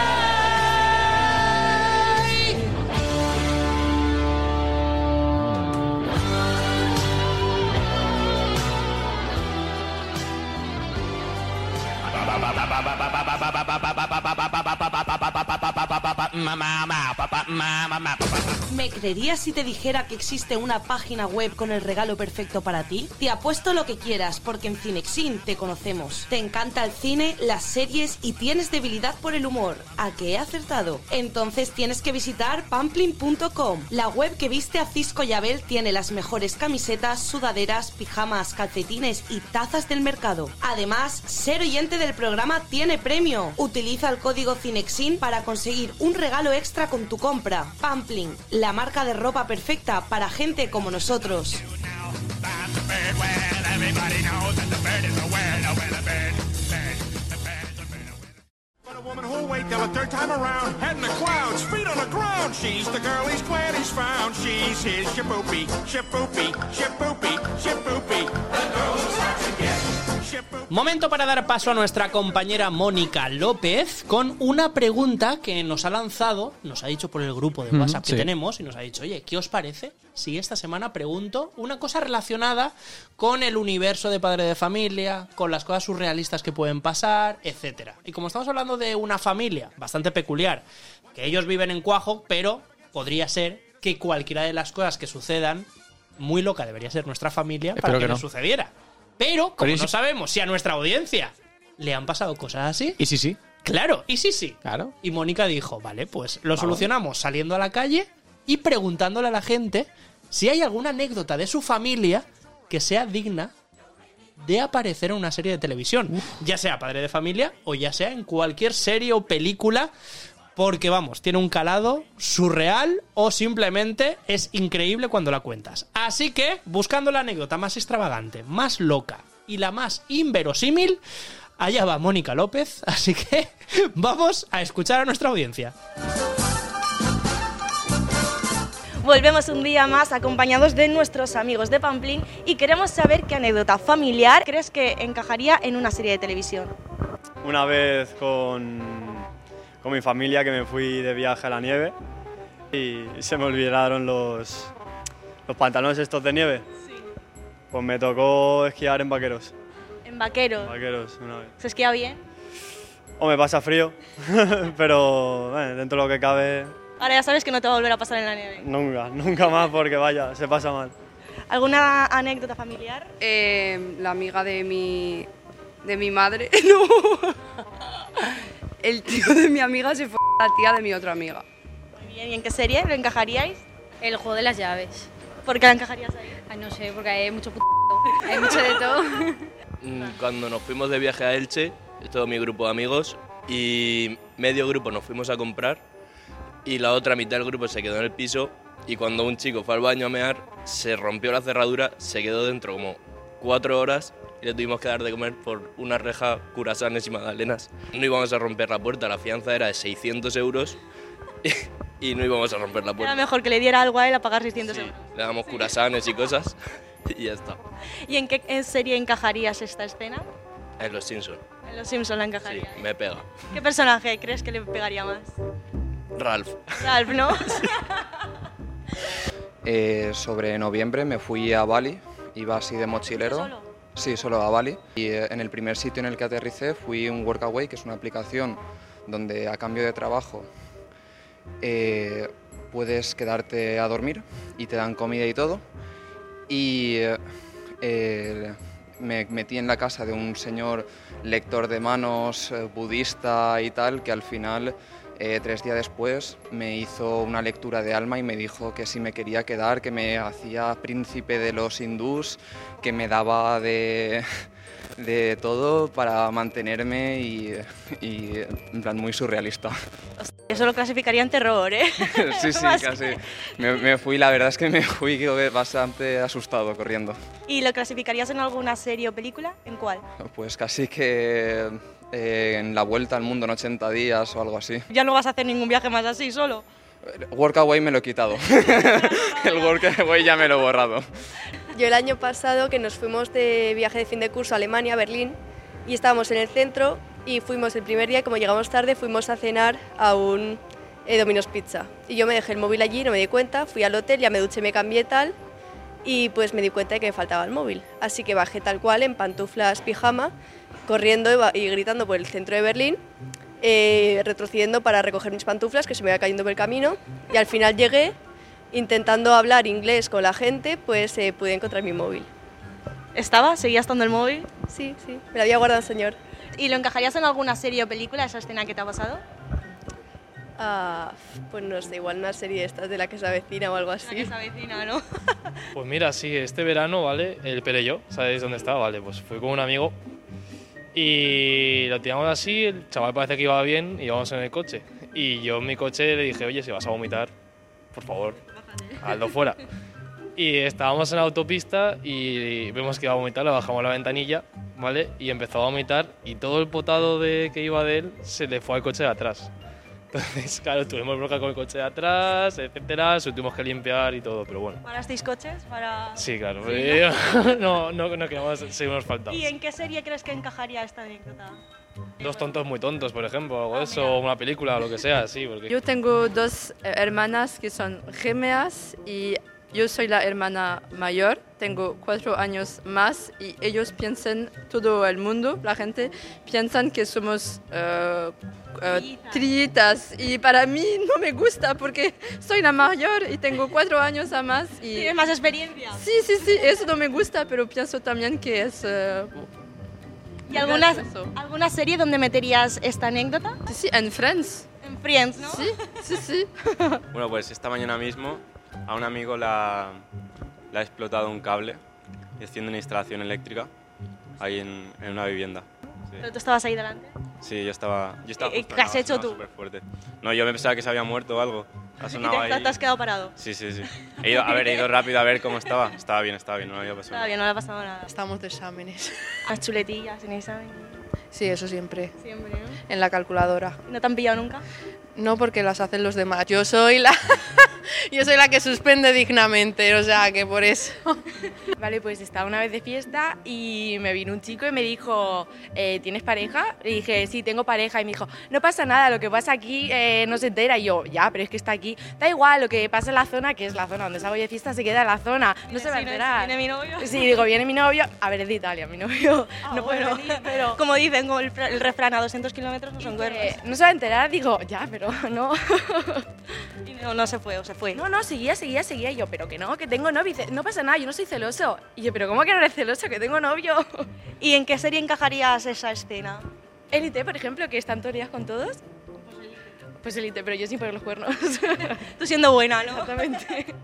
¿Me creerías si te dijera que existe una página web con el regalo perfecto para ti? Te apuesto lo que quieras, porque en Cinexin te conocemos. Te encanta el cine, las series y tienes debilidad por el humor. ¿A qué he acertado? Entonces tienes que visitar pamplin.com. La web que viste a Cisco y Abel tiene las mejores camisetas, sudaderas, pijamas, calcetines y tazas del mercado. Además, ser oyente del programa tiene premio. Utiliza el código Cinexin para conseguir un regalo extra con tu compra. Pamplin, la marca de ropa perfecta para gente como nosotros. Momento para dar paso a nuestra compañera Mónica López con una pregunta que nos ha lanzado, nos ha dicho por el grupo de WhatsApp que sí. tenemos y nos ha dicho, oye, ¿qué os parece si esta semana pregunto una cosa relacionada con el universo de padre de familia, con las cosas surrealistas que pueden pasar, etcétera? Y como estamos hablando de una familia bastante peculiar, que ellos viven en Cuajo, pero podría ser que cualquiera de las cosas que sucedan, muy loca debería ser nuestra familia para que, que no no. sucediera. Pero, como Pero no si- sabemos si a nuestra audiencia le han pasado cosas así, Y sí, sí. claro, y sí, sí. Claro. Y Mónica dijo, vale, pues lo Vamos. solucionamos saliendo a la calle y preguntándole a la gente si hay alguna anécdota de su familia que sea digna de aparecer en una serie de televisión. Ya sea padre de familia o ya sea en cualquier serie o película. Porque vamos, tiene un calado surreal o simplemente es increíble cuando la cuentas. Así que, buscando la anécdota más extravagante, más loca y la más inverosímil, allá va Mónica López. Así que vamos a escuchar a nuestra audiencia. Volvemos un día más acompañados de nuestros amigos de Pamplín y queremos saber qué anécdota familiar crees que encajaría en una serie de televisión. Una vez con, con mi familia que me fui de viaje a la nieve y se me olvidaron los, los pantalones estos de nieve. Pues me tocó esquiar en vaqueros. En vaqueros. Vaqueros una vez. ¿Se esquía bien? O me pasa frío, pero bueno, dentro de lo que cabe, Ahora ya sabes que no te va a volver a pasar en la nieve. nunca, nunca más porque vaya, se pasa mal. ¿Alguna anécdota familiar? Eh, la amiga de mi, de mi madre. No. El tío de mi amiga se fue a la tía de mi otra amiga. Muy bien, ¿y en qué serie lo encajaríais? El juego de las llaves. ¿Por qué la encajarías ahí? Ay, no sé, porque hay mucho p... Hay mucho de todo. Mm, Cuando nos fuimos de viaje a Elche, todo mi grupo de amigos, y medio grupo nos fuimos a comprar, y la otra mitad del grupo se quedó en el piso, y cuando un chico fue al baño a mear, se rompió la cerradura, se quedó dentro como cuatro horas, y le tuvimos que dar de comer por una reja curasanes y magdalenas. No íbamos a romper la puerta, la fianza era de 600 euros, y no íbamos a romper la Era puerta. mejor que le diera algo a él a pagar 600 euros. Le damos curasanes y cosas, y ya está. ¿Y en qué en serie encajarías esta escena? En los Simpsons, En Los Simpsons la encajaría. me pega. ¿Qué personaje crees que le pegaría más? Ralph. Ralph, ¿no? Eh, sobre noviembre me fui a Bali, iba así de mochilero. ¿Solo? Sí, solo a Bali. Y eh, en el primer sitio en el que aterricé fui un Workaway, que es una aplicación donde a cambio de trabajo eh, puedes quedarte a dormir y te dan comida y todo. Y eh, me metí en la casa de un señor lector de manos, budista y tal, que al final, eh, tres días después, me hizo una lectura de alma y me dijo que si me quería quedar, que me hacía príncipe de los hindús, que me daba de, de todo para mantenerme y, y, en plan muy surrealista. Eso lo clasificaría en terror, ¿eh? sí, sí, casi. Me, me fui, la verdad es que me fui bastante asustado corriendo. ¿Y lo clasificarías en alguna serie o película? ¿En cuál? Pues casi que eh, en la vuelta al mundo en 80 días o algo así. Ya no vas a hacer ningún viaje más así, solo. Workaway me lo he quitado. El Workaway ya me lo he borrado. Yo el año pasado que nos fuimos de viaje de fin de curso a Alemania, a Berlín, y estábamos en el centro y fuimos el primer día, como llegamos tarde, fuimos a cenar a un eh, Domino's Pizza. Y yo me dejé el móvil allí, no me di cuenta, fui al hotel, ya me duché, me cambié tal, y pues me di cuenta de que me faltaba el móvil. Así que bajé tal cual en pantuflas, pijama, corriendo y gritando por el centro de Berlín, eh, retrocediendo para recoger mis pantuflas, que se me iba cayendo por el camino, y al final llegué, intentando hablar inglés con la gente, pues eh, pude encontrar mi móvil. ¿Estaba? ¿Seguía estando el móvil? Sí, sí, me lo había guardado el señor. ¿Y lo encajarías en alguna serie o película, esa escena que te ha pasado? Ah, pues no sé, igual una serie de estas de la que se avecina o algo así. que se avecina, ¿no? Pues mira, sí, este verano, ¿vale? El Perello, ¿sabéis dónde está? Vale, pues fui con un amigo y lo tiramos así, el chaval parece que iba bien y íbamos en el coche. Y yo en mi coche le dije, oye, si vas a vomitar, por favor, hazlo fuera. Y estábamos en la autopista y vemos que iba a vomitar, le bajamos la ventanilla, ¿vale? Y empezó a vomitar y todo el potado de, que iba de él se le fue al coche de atrás. Entonces, claro, tuvimos bronca con el coche de atrás, etcétera, tuvimos que limpiar y todo, pero bueno. ¿Parasteis coches? Para... Sí, claro. Sí, no, no, no queremos seguirnos faltados. ¿Y en qué serie crees que encajaría esta anécdota? Dos tontos muy tontos, por ejemplo, algo de eso, o una película o lo que sea, sí, porque... Yo tengo dos eh, hermanas que son gemeas y Yo soy la hermana mayor, tengo cuatro años más y ellos piensan, todo el mundo, la gente, piensan que somos eh, eh, trillitas y para mí no me gusta porque soy la mayor y tengo cuatro años a más. Y... ¿Tienes más experiencia? Sí, sí, sí, eso no me gusta, pero pienso también que es... eh, ¿Y alguna, gracioso. alguna serie donde meterías esta anécdota? Sí, sí, en Friends. En Friends, ¿no? Sí, sí, sí. Bueno, pues esta mañana mismo a un amigo la, le ha explotado un cable haciendo una instalación eléctrica ahí en, en una vivienda. Sí. Pero tú estabas ahí delante. Sí, yo estaba. Yo estaba ¿qué has hecho tú? superfuerte. No, yo me pensaba que se había muerto o algo. Ha Y te, ahí. te has quedado parado. Sí, sí, sí. He ido, a ver, he ido rápido a ver cómo estaba. Estaba bien, estaba bien, no había pasado nada. bien, no le ha pasado nada. Estamos de exámenes. Las chuletillas en examen. Sí, eso siempre. Siempre, ¿no? En la calculadora. ¿No te han pillado nunca? No porque las hacen los demás. Yo soy la yo soy la que suspende dignamente, o sea, que por eso. Vale, pues estaba una vez de fiesta y me vino un chico y me dijo, eh, ¿tienes pareja? Le dije, sí, tengo pareja. Y me dijo, no pasa nada, lo que pasa aquí eh, no se entera. Y yo, ya, pero es que está aquí. Da igual, lo que pasa en la zona, que es la zona donde salgo de fiesta, se queda en la zona. No se va a Sí, ¿no? enterar. ¿Viene mi novio? Sí, digo, viene mi novio. A ver, es de Italia, mi novio. no puede bueno, venir, pero... Como dicen, como el, el refrán, a 200 kilómetros no son cuernos. Eh, no se va a enterar, digo, ya, pero no. Y no, no se fue, o se fue. No, no, seguía, seguía, seguía. Y yo, pero que no, que tengo novio. Y dice, no pasa nada, yo no soy celoso. Y yo, pero ¿cómo que no eres celoso? Que tengo novio. ¿Y en qué serie encajarías esa escena? Élite, por ejemplo, que están todos días con todos. Pues élite, pero yo sin poner los cuernos. Tú siendo buena, ¿no? Exactamente.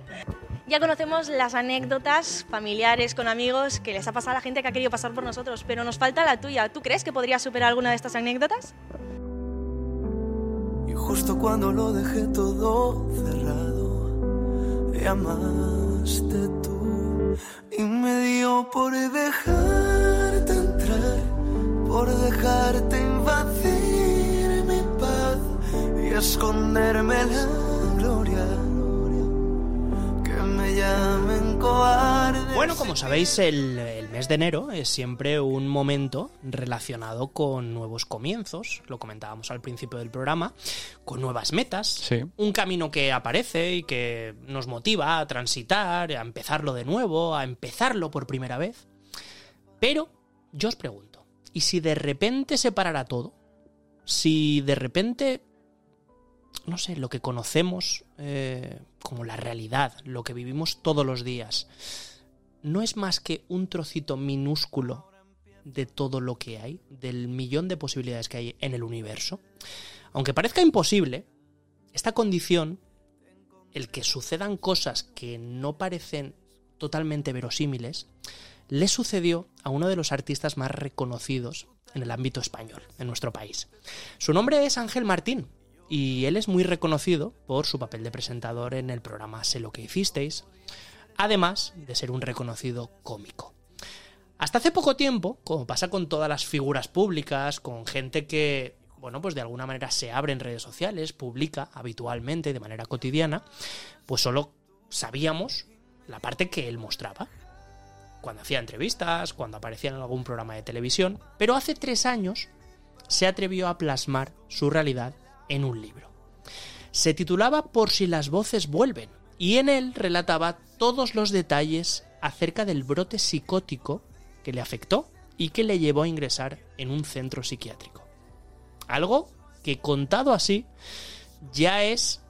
Ya conocemos las anécdotas familiares con amigos que les ha pasado a la gente que ha querido pasar por nosotros, pero nos falta la tuya. ¿Tú crees que podrías superar alguna de estas anécdotas? Justo cuando lo dejé todo cerrado, llamaste tú y me dio por dejarte entrar, por dejarte invadir mi paz y esconderme la gloria. Que me llamen cobarde. Bueno, como sabéis, el mes de enero es siempre un momento relacionado con nuevos comienzos, lo comentábamos al principio del programa, con nuevas metas, Sí. un camino que aparece y que nos motiva a transitar, a empezarlo de nuevo, a empezarlo por primera vez. Pero yo os pregunto, ¿y si de repente se parara todo? Si de repente, no sé, lo que conocemos eh, como la realidad, lo que vivimos todos los días, no es más que un trocito minúsculo de todo lo que hay, del millón de posibilidades que hay en el universo. Aunque parezca imposible, esta condición, el que sucedan cosas que no parecen totalmente verosímiles, le sucedió a uno de los artistas más reconocidos en el ámbito español, en nuestro país. Su nombre es Ángel Martín, y él es muy reconocido por su papel de presentador en el programa Sé lo que hicisteis, además de ser un reconocido cómico. Hasta hace poco tiempo, como pasa con todas las figuras públicas, con gente que, bueno, pues de alguna manera se abre en redes sociales, publica habitualmente, de manera cotidiana, pues solo sabíamos la parte que él mostraba. Cuando hacía entrevistas, cuando aparecía en algún programa de televisión, pero hace tres años se atrevió a plasmar su realidad en un libro. Se titulaba Por si las voces vuelven, y en él relataba todos los detalles acerca del brote psicótico que le afectó y que le llevó a ingresar en un centro psiquiátrico. Algo que contado así ya es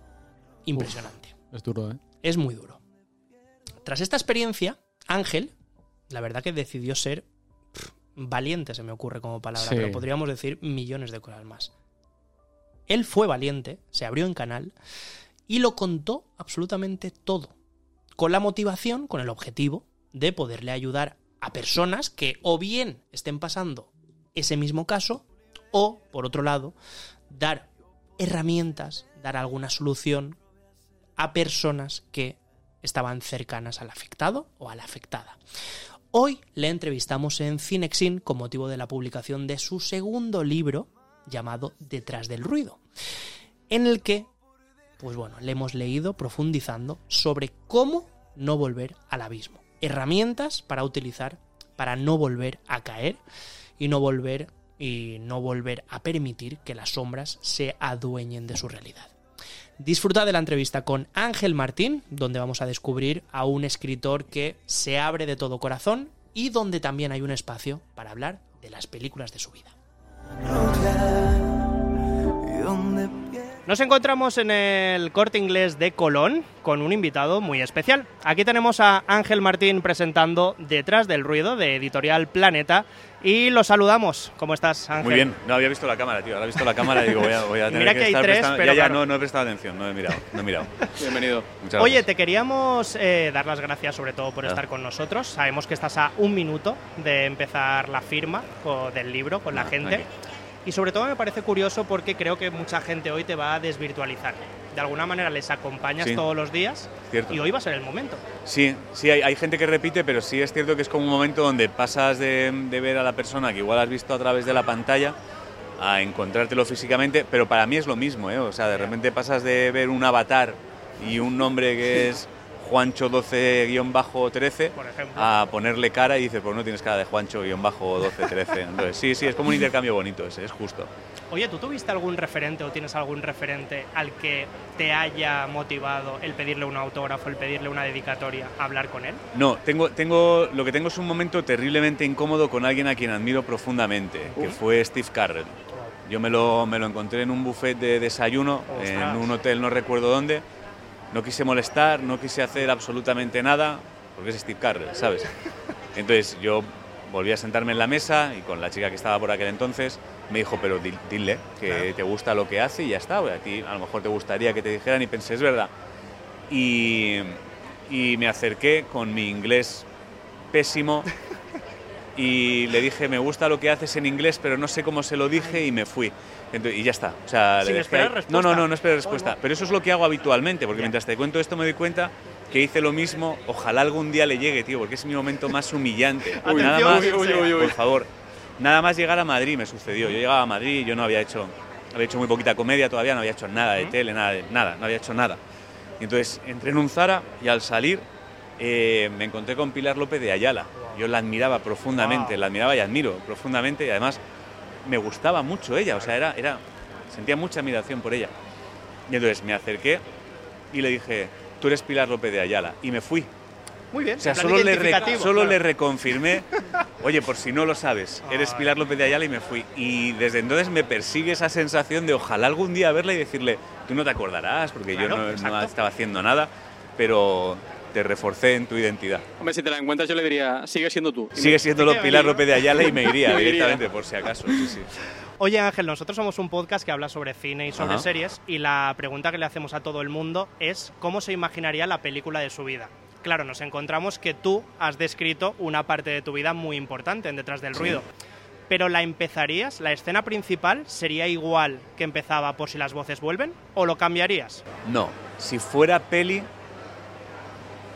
impresionante. Es duro, ¿eh? Es muy duro. Tras esta experiencia, Ángel, la verdad que decidió ser pff, valiente, se me ocurre como palabra, Sí. pero podríamos decir millones de cosas más. Él fue valiente, se abrió en canal y lo contó absolutamente todo, con la motivación, con el objetivo de poderle ayudar a personas que o bien estén pasando ese mismo caso o, por otro lado, dar herramientas, dar alguna solución a personas que estaban cercanas al afectado o a la afectada. Hoy le entrevistamos en Cinexin con motivo de la publicación de su segundo libro llamado Detrás del ruido, en el que, pues bueno, le hemos leído profundizando sobre cómo no volver al abismo. Herramientas para utilizar para no volver a caer y no volver y no volver a permitir que las sombras se adueñen de su realidad. Disfruta de la entrevista con Ángel Martín, donde vamos a descubrir a un escritor que se abre de todo corazón y donde también hay un espacio para hablar de las películas de su vida. Nos encontramos en el corte inglés de Colón con un invitado muy especial. Aquí tenemos a Ángel Martín presentando Detrás del Ruido de Editorial Planeta y lo saludamos. ¿Cómo estás, Ángel? Muy bien, no había visto la cámara, tío. Ahora he visto la cámara y digo, voy a, voy a tener Mira que, que hay estar tres, prestando- pero Ya, ya, claro. no, no he prestado atención, no he mirado, no he mirado. Bienvenido. Muchas Oye, gracias. te queríamos eh, dar las gracias sobre todo por estar con nosotros. Sabemos que estás a un minuto de empezar la firma del libro con la Ah, gente. aquí. Y sobre todo me parece curioso porque creo que mucha gente hoy te va a desvirtualizar. De alguna manera les acompañas Sí. todos los días Cierto. y hoy va a ser el momento. Sí, sí, hay, hay gente que repite, pero sí es cierto que es como un momento donde pasas de, de ver a la persona que igual has visto a través de la pantalla a encontrártelo físicamente, pero para mí es lo mismo, ¿eh? O sea, de repente pasas de ver un avatar y un nombre que es Juancho 12-13 Por ejemplo. a ponerle cara y dices, pues no tienes cara de Juancho 12-13. Entonces, sí, sí, es como un intercambio bonito ese, es justo. Oye, ¿tú tuviste algún referente o tienes algún referente al que te haya motivado el pedirle un autógrafo, el pedirle una dedicatoria, hablar con él? No, tengo, tengo, lo que tengo es un momento terriblemente incómodo con alguien a quien admiro profundamente, que fue Steve Carrell. Yo me lo, me lo encontré en un buffet de desayuno, Ostras. en un hotel no recuerdo dónde. No quise molestar, no quise hacer absolutamente nada, porque es Steve Carrell, ¿sabes? Entonces yo volví a sentarme en la mesa y con la chica que estaba por aquel entonces me dijo, pero di- dile que Claro. te gusta lo que hace y ya está, a ti a lo mejor te gustaría que te dijeran y pensé, es verdad. Y, y me acerqué con mi inglés pésimo y le dije, me gusta lo que haces en inglés, pero no sé cómo se lo dije y me fui. Entonces- y ya está. O sea, Sin le dejé esperar respuesta. No, no, no, no esperé respuesta. Pero eso es lo que hago habitualmente, porque mientras te cuento esto me doy cuenta que hice lo mismo. Ojalá algún día le llegue, tío, porque es mi momento más humillante. Uy, nada más, uy, uy, por favor, nada más llegar a Madrid me sucedió. Yo llegaba a Madrid, yo no había hecho, había hecho muy poquita comedia todavía, no había hecho nada de tele, nada, de- nada, no había hecho nada. Y entonces entré en un Zara y al salir eh, me encontré con Pilar López de Ayala. Yo la admiraba profundamente, Wow. la admiraba y admiro profundamente y además me gustaba mucho ella, o sea, era, era, sentía mucha admiración por ella. Y entonces me acerqué y le dije, tú eres Pilar López de Ayala. Y me fui. Muy bien. O sea, solo, le, re- solo claro. le reconfirmé, oye, por si no lo sabes, eres Pilar López de Ayala y me fui. Y desde entonces me persigue esa sensación de ojalá algún día verla y decirle, tú no te acordarás, porque Claro, yo no- no, estaba haciendo nada, pero te reforcé en tu identidad. Hombre, si te la encuentras, yo le diría, sigue siendo tú. Sigue me- siendo me Pilar. López de Ayala y me iría Me iría. directamente, por si acaso. Sí, sí. Oye Ángel, nosotros somos un podcast que habla sobre cine y sobre Ajá. series y la pregunta que le hacemos a todo el mundo es cómo se imaginaría la película de su vida. Claro, nos encontramos que tú has descrito una parte de tu vida muy importante en Detrás del Sí. Ruido. Pero ¿la empezarías? ¿La escena principal sería igual que empezaba por si las voces vuelven? ¿O lo cambiarías? No, si fuera peli,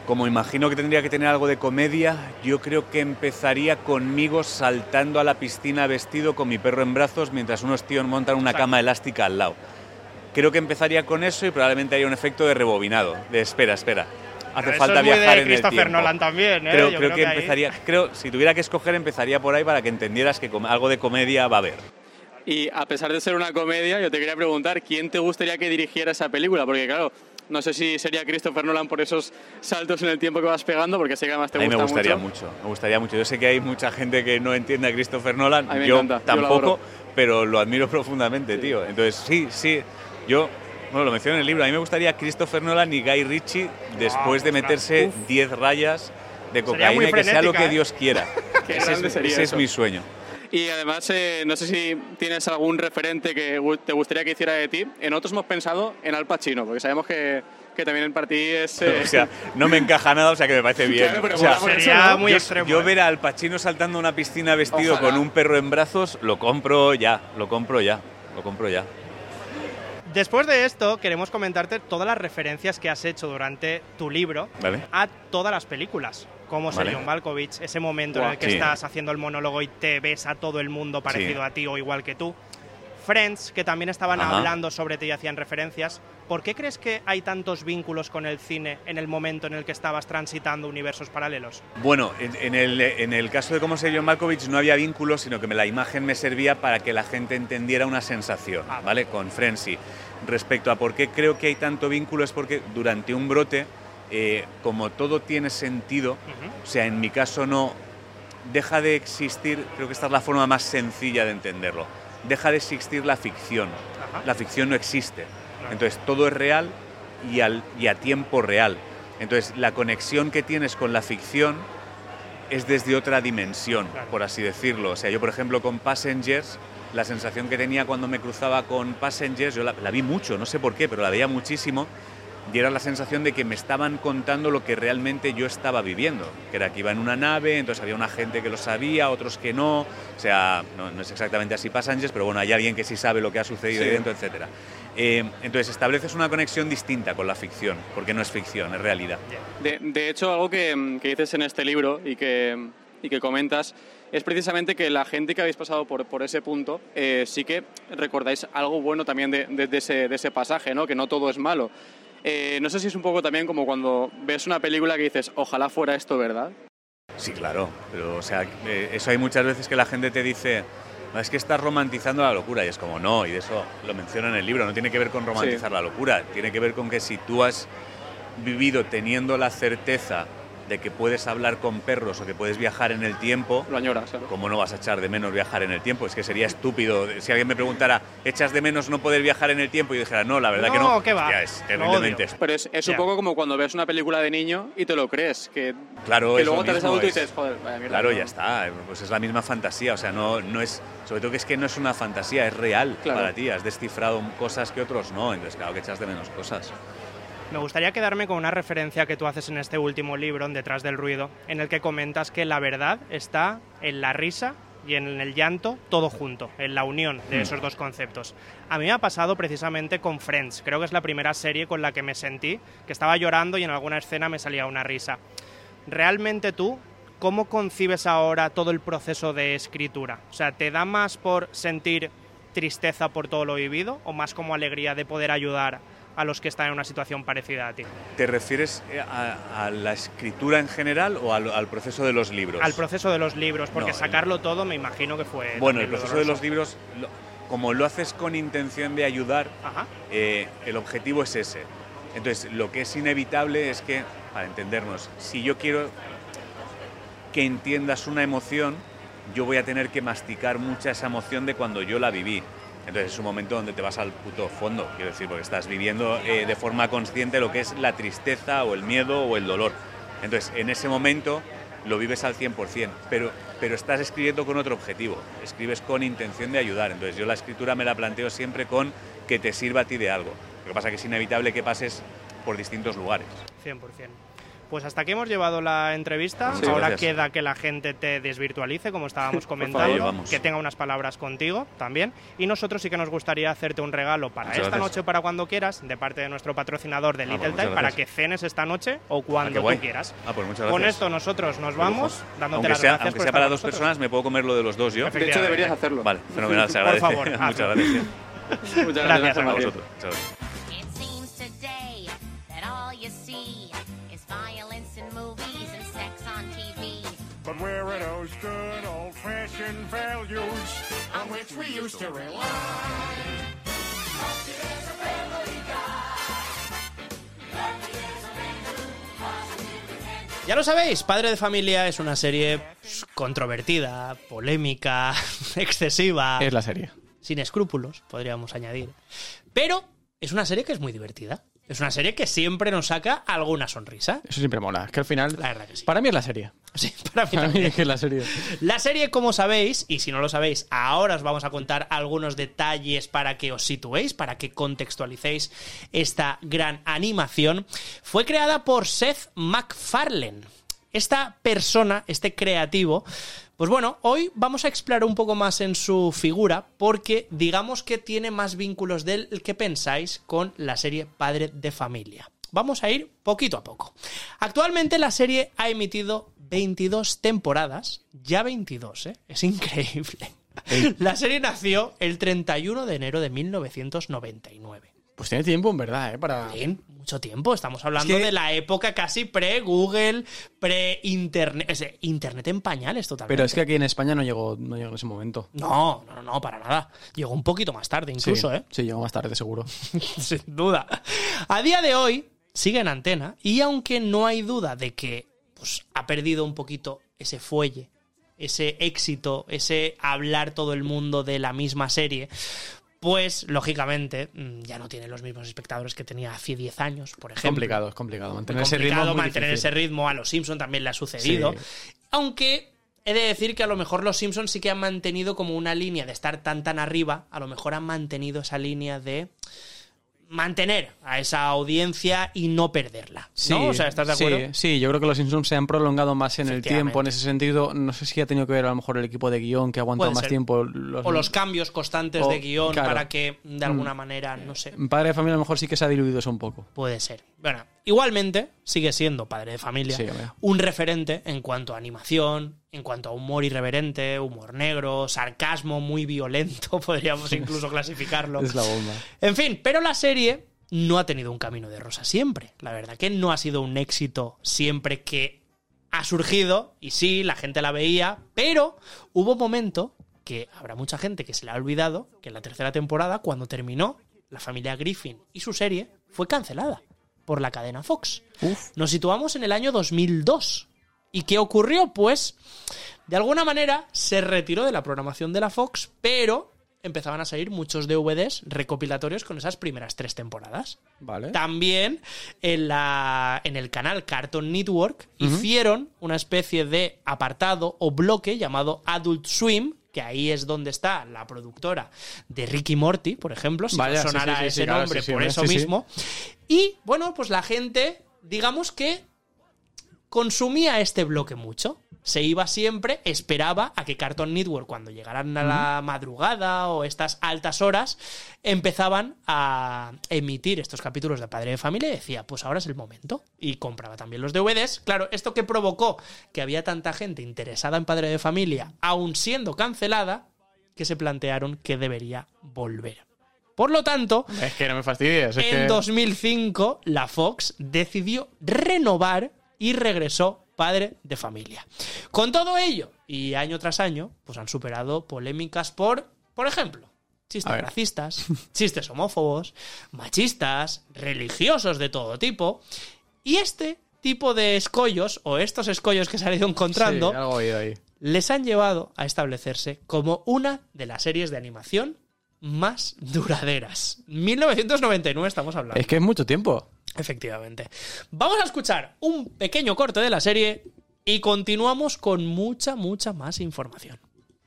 como imagino que tendría que tener algo de comedia, yo creo que empezaría conmigo saltando a la piscina vestido con mi perro en brazos mientras unos tíos montan una cama elástica al lado. Creo que empezaría con eso y probablemente haría un efecto de rebobinado, de espera, espera. Hace Pero falta eso es muy viajar de en el Christopher tiempo. Nolan también, ¿eh? Creo, Yo creo creo que, que ahí- empezaría, creo, si tuviera que escoger, empezaría por ahí para que entendieras que algo de comedia va a haber. Y a pesar de ser una comedia, yo te quería preguntar, ¿quién te gustaría que dirigiera esa película? Porque claro, no sé si sería Christopher Nolan por esos saltos en el tiempo que vas pegando, porque sé que además te a mí gusta me gustaría mucho. mucho. me gustaría mucho. Yo sé que hay mucha gente que no entiende a Christopher Nolan, A mí me yo encanta, yo lo tampoco, pero lo admiro profundamente, tío. Entonces, sí, sí, yo, bueno, lo menciono en el libro, a mí me gustaría Christopher Nolan y Guy Ritchie después de ostras, meterse uf. 10 rayas de cocaína que sea lo que ¿eh? Dios quiera. Qué ese es, sería ese es eso. mi sueño. Y además, eh, no sé si tienes algún referente que te gustaría que hiciera de ti. En otros hemos pensado en Al Pacino, porque sabemos que, que también para ti es... eh, O sea, no me encaja nada, o sea que me parece bien. Claro, O sea, yo, extremo, yo ¿eh? ver al Pacino saltando a una piscina vestido Ojalá. con un perro en brazos, lo compro ya, lo compro ya, lo compro ya. Después de esto, queremos comentarte todas las referencias que has hecho durante tu libro Vale. a todas las películas. Como Vale. John Malkovich, ese momento en Guau. el que Sí. estás haciendo el monólogo y te ves a todo el mundo parecido Sí. a ti o igual que tú. Friends, que también estaban Ajá. hablando sobre ti y hacían referencias. ¿Por qué crees que hay tantos vínculos con el cine en el momento en el que estabas transitando universos paralelos? Bueno, en, en el, en el caso de cómo ser John Malkovich no había vínculos, sino que la imagen me servía para que la gente entendiera una sensación, ¿vale? Con Frenzy. Respecto a por qué creo que hay tanto vínculo es porque durante un brote, eh, como todo tiene sentido, o sea, en mi caso no, deja de existir, creo que esta es la forma más sencilla de entenderlo, deja de existir la ficción. La ficción no existe. Entonces todo es real y, al, y a tiempo real. Entonces la conexión que tienes con la ficción es desde otra dimensión, por así decirlo. O sea, yo por ejemplo con Passengers, la sensación que tenía cuando me cruzaba con Passengers, yo la, la vi mucho, no sé por qué, pero la veía muchísimo, y era la sensación de que me estaban contando lo que realmente yo estaba viviendo, que era que iba en una nave, entonces había una gente que lo sabía, otros que no, o sea, no, no es exactamente así Passengers, pero bueno, hay alguien que sí sabe lo que ha sucedido Sí. ahí dentro, etcétera. Eh, entonces estableces una conexión distinta con la ficción, porque no es ficción, es realidad. De, de hecho, algo que, que dices en este libro y que, y que comentas es precisamente que la gente que habéis pasado por, por ese punto eh, sí que recordáis algo bueno también de, de- de ese, de ese pasaje, ¿no? que no todo es malo. Eh, no sé si es un poco también como cuando ves una película que dices, ojalá fuera esto verdad. Sí, claro, pero o sea, eh, eso hay muchas veces que la gente te dice, "No, es que estás romantizando la locura, y es como, no, y de eso lo menciona en el libro, no tiene que ver con romantizar Sí. la locura, tiene que ver con que si tú has vivido teniendo la certeza de que puedes hablar con perros o que puedes viajar en el tiempo, lo añoras, ¿cómo no vas a echar de menos viajar en el tiempo? Es que sería estúpido. Si alguien me preguntara, ¿echas de menos no poder viajar en el tiempo? Y yo dijera, no, la verdad que no. No, ¿qué va? Hostia, es terriblemente. Pero es, es un poco como cuando ves una película de niño y te lo crees, que, Claro, que luego te ves adulto y es- dices, joder, vaya mierda. Claro, ¿no? ya está. Pues es la misma fantasía. O sea, no, no es. Sobre todo que es que no es una fantasía, es real Claro. para ti. Has descifrado cosas que otros no. Entonces, claro que echas de menos cosas. Me gustaría quedarme con una referencia que tú haces en este último libro, en Detrás del Ruido, en el que comentas que la verdad está en la risa y en el llanto todo junto, en la unión de Hmm. esos dos conceptos. A mí me ha pasado precisamente con Friends, creo que es la primera serie con la que me sentí que estaba llorando y en alguna escena me salía una risa. ¿Realmente tú cómo concibes ahora todo el proceso de escritura? O sea, ¿te da más por sentir tristeza por todo lo vivido o más como alegría de poder ayudar a los que están en una situación parecida a ti? ¿Te refieres eh, a, a la escritura en general o al, al proceso de los libros? Al proceso de los libros, porque No, sacarlo todo me imagino que fue... Bueno, el proceso de doloroso. los libros, lo- como lo haces con intención de ayudar, eh, el objetivo es ese. Entonces, lo que es inevitable es que, para entendernos, si yo quiero que entiendas una emoción, yo voy a tener que masticar mucha esa emoción de cuando yo la viví. Entonces es un momento donde te vas al puto fondo, quiero decir, porque estás viviendo eh, de forma consciente lo que es la tristeza o el miedo o el dolor. Entonces en ese momento lo vives al 100%, pero, pero estás escribiendo con otro objetivo, escribes con intención de ayudar. Entonces yo la escritura me la planteo siempre con que te sirva a ti de algo. Lo que pasa es que es inevitable que pases por distintos lugares. 100%. Pues hasta aquí hemos llevado la entrevista. Ahora gracias. queda que la gente te desvirtualice, como estábamos Por comentando, favor, que tenga unas palabras contigo también. Y nosotros sí que nos gustaría hacerte un regalo para Muchas esta gracias. noche o para cuando quieras, de parte de nuestro patrocinador de Ah, Little pues muchas Time, para que cenes esta noche o Ah, cuando tú quieras. Ah, pues muchas Con esto nosotros nos vamos, dándote aunque las sea, gracias aunque por sea para dos personas, me puedo comer lo de los dos yo. De hecho, deberías hacerlo. Vale, fenomenal, se Por agradece. favor, Muchas gracias. Muchas gracias, a vosotros. Those good old fashioned values on which we used to rely? Ya lo sabéis, Padre de Familia es una serie pues, controvertida, polémica, excesiva. Es la serie. Sin escrúpulos, podríamos añadir. Pero es una serie que es muy divertida. Es una serie que siempre nos saca alguna sonrisa. Eso siempre mola. Es que al final. La verdad que sí. Para mí es la serie. Sí, para mí Para mí es que es la serie. La serie, como sabéis, y si no lo sabéis, ahora os vamos a contar algunos detalles para que os situéis, para que contextualicéis esta gran animación, fue creada por Seth MacFarlane. Esta persona, este creativo, pues bueno, hoy vamos a explorar un poco más en su figura porque digamos que tiene más vínculos del que pensáis con la serie Padre de Familia. Vamos a ir poquito a poco. Actualmente la serie ha emitido 22 temporadas, ya 22, ¿eh? Es increíble. La serie nació el 31 de enero de 1999. Pues tiene tiempo, en verdad, ¿eh? Para... Bien, mucho tiempo. Estamos hablando Es que- de la época casi pre-Google, pre-Internet. Internet en pañales totalmente. Pero es que aquí en España no llegó, no llegó en ese momento. No, no, no, para nada. Llegó un poquito más tarde, incluso, sí, ¿eh? Sí, llegó más tarde, seguro. Sin duda. A día de hoy sigue en antena y aunque no hay duda de que pues, ha perdido un poquito ese fuelle, ese éxito, ese hablar todo el mundo de la misma serie, pues lógicamente mm, ya no tiene los mismos espectadores que tenía hace 10 años, por ejemplo. complicado, es complicado. Mantener Muy ese ritmo. es complicado mantener ese ritmo. A los Simpsons también le ha sucedido. Sí. Aunque he de decir que a lo mejor los Simpsons sí que han mantenido como una línea de estar tan tan arriba. A lo mejor han mantenido esa línea de mantener a esa audiencia y no perderla. ¿No? O sea, ¿estás de sí, acuerdo? Sí, yo creo que los Simpsons se han prolongado más en el tiempo en ese sentido. No sé si ha tenido que ver a lo mejor el equipo de guion que ha aguantado más ser. tiempo. Los, O los cambios constantes O- de guion claro. para que de alguna Mm. manera, no sé. Padre de familia a lo mejor sí que se ha diluido eso un poco. Puede ser. Bueno, igualmente sigue siendo padre de familia, Sí, un referente en cuanto a animación, en cuanto a humor irreverente, humor negro, sarcasmo muy violento, podríamos incluso clasificarlo. Es la bomba. En fin, pero la serie no ha tenido un camino de rosa siempre. La verdad que no ha sido un éxito siempre que ha surgido, y sí, la gente la veía, pero hubo un momento que habrá mucha gente que se le ha olvidado que en la tercera temporada, cuando terminó, la familia Griffin y su serie fue cancelada por la cadena Fox. Nos situamos en el año 2002. ¿Y qué ocurrió? Pues, de alguna manera, se retiró de la programación de la Fox, pero empezaban a salir muchos DVDs recopilatorios con esas primeras tres temporadas. Vale. También en, la, en el canal Cartoon Network hicieron una especie de apartado o bloque llamado Adult Swim, que ahí es donde está la productora de Ricky Morty, por ejemplo, si no sí, sí, ese sí, nombre por eso mismo. Y bueno, pues la gente, digamos que consumía este bloque mucho. Se iba siempre, esperaba a que Cartoon Network, cuando llegaran a la madrugada o estas altas horas, empezaban a emitir estos capítulos de Padre de Familia y decía, pues ahora es el momento. Y compraba también los DVDs. Claro, esto que provocó que había tanta gente interesada en Padre de Familia, aun siendo cancelada, que se plantearon que debería volver. Por lo tanto, Es que no me fastidies. Es en que... 2005, la Fox decidió renovar y regresó padre de familia. Con todo ello, y año tras año, pues han superado polémicas por, por ejemplo, chistes racistas, chistes homófobos, machistas, religiosos de todo tipo. Y este tipo de escollos, o estos escollos que se han ido encontrando, Sí, algo he oído ahí. les han llevado a establecerse como una de las series de animación más duraderas. 1999 estamos hablando. Es que es mucho tiempo. Efectivamente. Vamos a escuchar un pequeño corte de la serie y continuamos con mucha, mucha más información.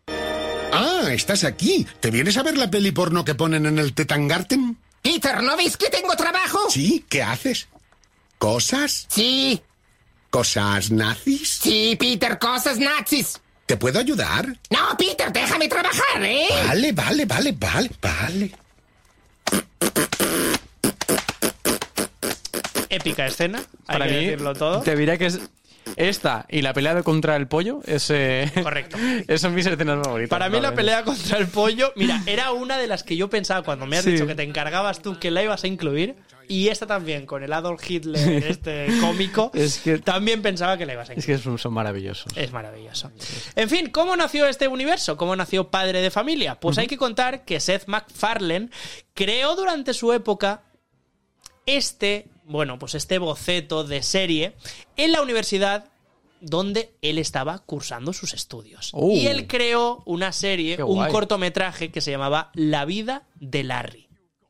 Ah, estás aquí. ¿Te vienes a ver la peli porno que ponen en el Tetangarten? Peter, ¿no veis que tengo trabajo? Sí, ¿qué haces? ¿Cosas? Sí. ¿Cosas nazis? Sí, Peter, cosas nazis. ¿Te puedo ayudar? No, Peter, déjame trabajar, ¿eh? Vale, vale, vale, vale, vale. Épica escena, hay Para que mí, decirlo todo. te diré que es esta y la pelea contra el pollo. Es, eh, Correcto. Esas son mis escenas favoritas. Para mí la pelea contra el pollo, mira, era una de las que yo pensaba cuando me has Sí. dicho que te encargabas tú que la ibas a incluir. Y esta también, con el Adolf Hitler, este cómico, Es que- también pensaba que la ibas a Es incluir. que son, son maravillosos. Es maravilloso. En fin, ¿cómo nació este universo? ¿Cómo nació Padre de Familia? Pues hay que contar que Seth MacFarlane creó durante su época este, bueno, pues este boceto de serie en la universidad donde él estaba cursando sus estudios. Uh. y él creó una serie, un cortometraje que se llamaba La vida de Larry.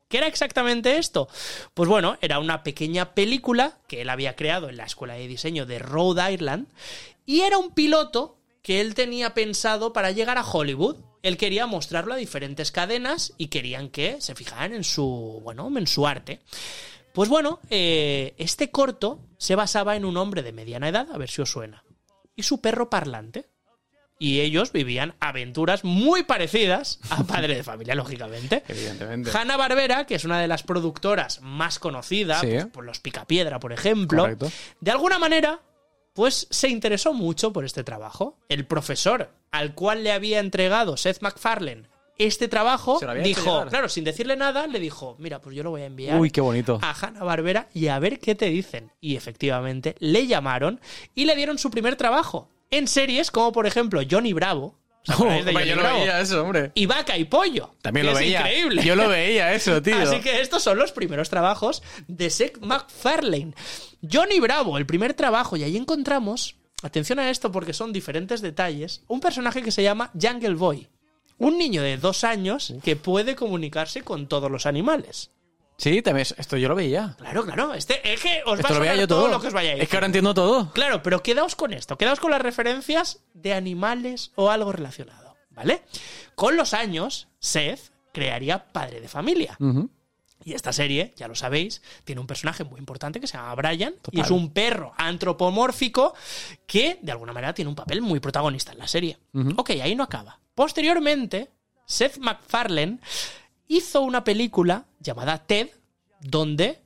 ¿Qué era exactamente esto? Pues bueno, era una pequeña película que él había creado en la escuela de diseño de Rhode Island y era un piloto que él tenía pensado para llegar a Hollywood. Él quería mostrarlo a diferentes cadenas y querían que se fijaran en su, bueno, en su arte. Pues bueno, eh, este corto se basaba en un hombre de mediana edad, a ver si os suena, y su perro parlante. Y ellos vivían aventuras muy parecidas a Padre de Familia, lógicamente. Evidentemente. Hanna Barbera, que es una de las productoras más conocidas, Sí. pues, por los Picapiedra, por ejemplo, Correcto. de alguna manera pues se interesó mucho por este trabajo. El profesor al cual le había entregado Seth MacFarlane este trabajo dijo, claro, sin decirle nada, le dijo, mira, pues yo lo voy a enviar Uy, qué bonito. a Hanna Barbera y a ver qué te dicen. Y efectivamente le llamaron y le dieron su primer trabajo en series como por ejemplo Johnny Bravo. ¿Os acordáis de Hombre, Johnny yo lo Bravo? veía eso, hombre. Y Vaca y Pollo. También que lo es veía. increíble. Yo lo veía eso, tío. Así que estos son los primeros trabajos de Seth MacFarlane. Johnny Bravo, el primer trabajo, y ahí encontramos, atención a esto porque son diferentes detalles, un personaje que se llama Jungle Boy. Un niño de dos años que puede comunicarse con todos los animales. Sí, también, esto yo lo veía. Claro, claro. Este, es que os va Esto a lo veía sonar yo todo todo. lo que os vaya a Es que ahora entiendo todo. Claro, pero quedaos con esto, quedaos con las referencias de animales o algo relacionado, ¿vale? Con los años, Seth crearía Padre de Familia. Y esta serie, ya lo sabéis, tiene un personaje muy importante que se llama Brian y es un perro antropomórfico que de alguna manera tiene un papel muy protagonista en la serie. Ok, ahí no acaba. Posteriormente, Seth MacFarlane hizo una película llamada Ted, donde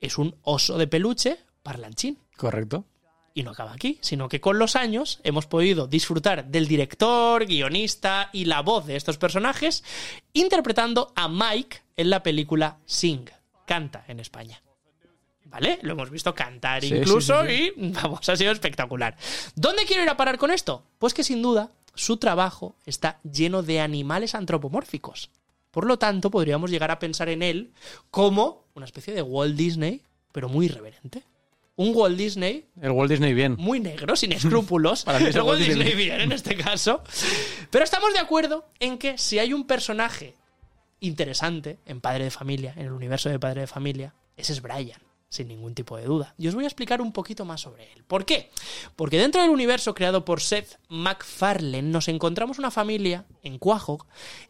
es un oso de peluche parlanchín. Correcto. Y no acaba aquí, sino que con los años hemos podido disfrutar del director, guionista y la voz de estos personajes, interpretando a Mike en la película Sing, Canta en España. ¿Vale? Lo hemos visto cantar Sí, incluso sí, sí, y vamos, ha sido espectacular. ¿Dónde quiero ir a parar con esto? Pues que sin duda su trabajo está lleno de animales antropomórficos. Por lo tanto, podríamos llegar a pensar en él como una especie de Walt Disney, pero muy irreverente. Un Walt Disney El Walt Disney bien. muy negro, sin escrúpulos. Para mí es El el Walt Walt Disney Disney. bien en este caso. Pero estamos de acuerdo en que si hay un personaje interesante en Padre de Familia, en el universo de Padre de Familia, ese es Brian, sin ningún tipo de duda. Y os voy a explicar un poquito más sobre él. ¿Por qué? Porque dentro del universo creado por Seth MacFarlane nos encontramos una familia en Quahog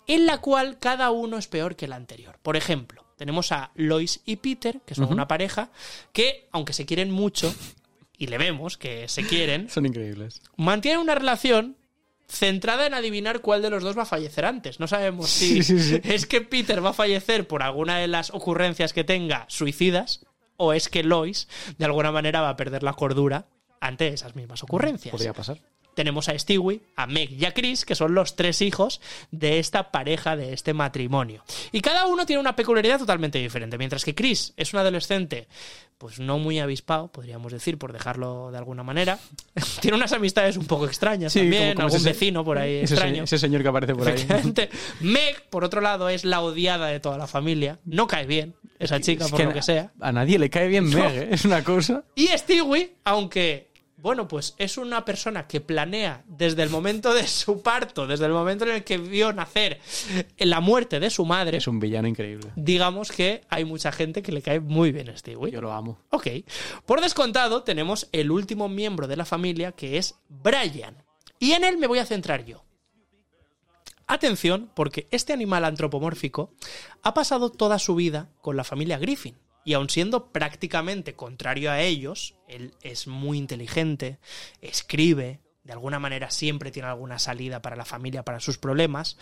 en la cual cada uno es peor que el anterior. Por ejemplo, tenemos a Lois y Peter, que son una pareja que, aunque se quieren mucho, y le vemos que se quieren, Son increíbles. mantienen una relación centrada en adivinar cuál de los dos va a fallecer antes. No sabemos si Sí, sí, sí. es que Peter va a fallecer por alguna de las ocurrencias que tenga suicidas o es que Lois de alguna manera va a perder la cordura ante esas mismas ocurrencias. Podría pasar. Tenemos a Stewie, a Meg y a Chris, que son los tres hijos de esta pareja, de este matrimonio. Y cada uno tiene una peculiaridad totalmente diferente. Mientras que Chris es un adolescente, pues no muy avispado, podríamos decir, por dejarlo de alguna manera. tiene unas amistades un poco extrañas Sí, también, como- como algún ese- vecino por ahí ese, extraño. se- ese señor que aparece por ahí. Meg, por otro lado, es la odiada de toda la familia. No cae bien esa chica, Es por que lo que sea. A nadie le cae bien. Meg, ¿eh? Es una cosa. Y Stewie, aunque, bueno, pues es una persona que planea desde el momento de su parto, desde el momento en el que vio nacer la muerte de su madre, Es un villano increíble. digamos que hay mucha gente que le cae muy bien a Stewie. Yo lo amo. Ok. Por descontado, tenemos el último miembro de la familia, que es Brian. Y en él me voy a centrar yo. Atención, porque este animal antropomórfico ha pasado toda su vida con la familia Griffin. Y aun siendo prácticamente contrario a ellos, él es muy inteligente, escribe, de alguna manera siempre tiene alguna salida para la familia, para sus problemas.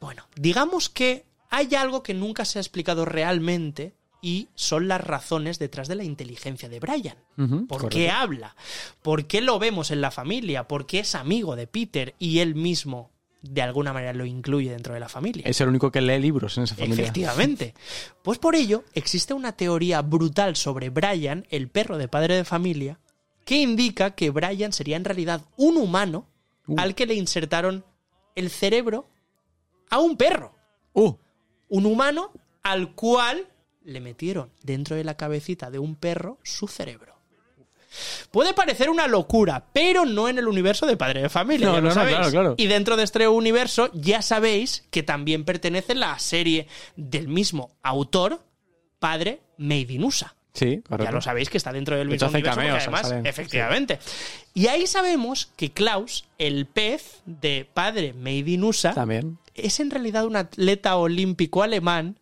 Bueno, digamos que hay algo que nunca se ha explicado realmente y son las razones detrás de la inteligencia de Brian. ¿Por correcto. qué habla? ¿Por qué lo vemos en la familia? ¿Por qué es amigo de Peter y él mismo de alguna manera lo incluye dentro de la familia? Es el único que lee libros en esa familia. Efectivamente. Pues por ello existe una teoría brutal sobre Brian, el perro de padre de familia, que indica que Brian sería en realidad un humano Uh. al que le insertaron el cerebro a un perro. Uh. Un humano al cual le metieron dentro de la cabecita de un perro su cerebro. Puede parecer una locura, pero no en el universo de Padre de Familia, No, ya lo no, no, sabéis. claro, claro. Y dentro de este universo ya sabéis que también pertenece la serie del mismo autor, Padre Made in USA. Sí, correcto. Ya lo sabéis que está dentro del mismo universo, cameos, además, salen, efectivamente. Y ahí sabemos que Klaus, el pez de Padre Made in USA, También. es en realidad un atleta olímpico alemán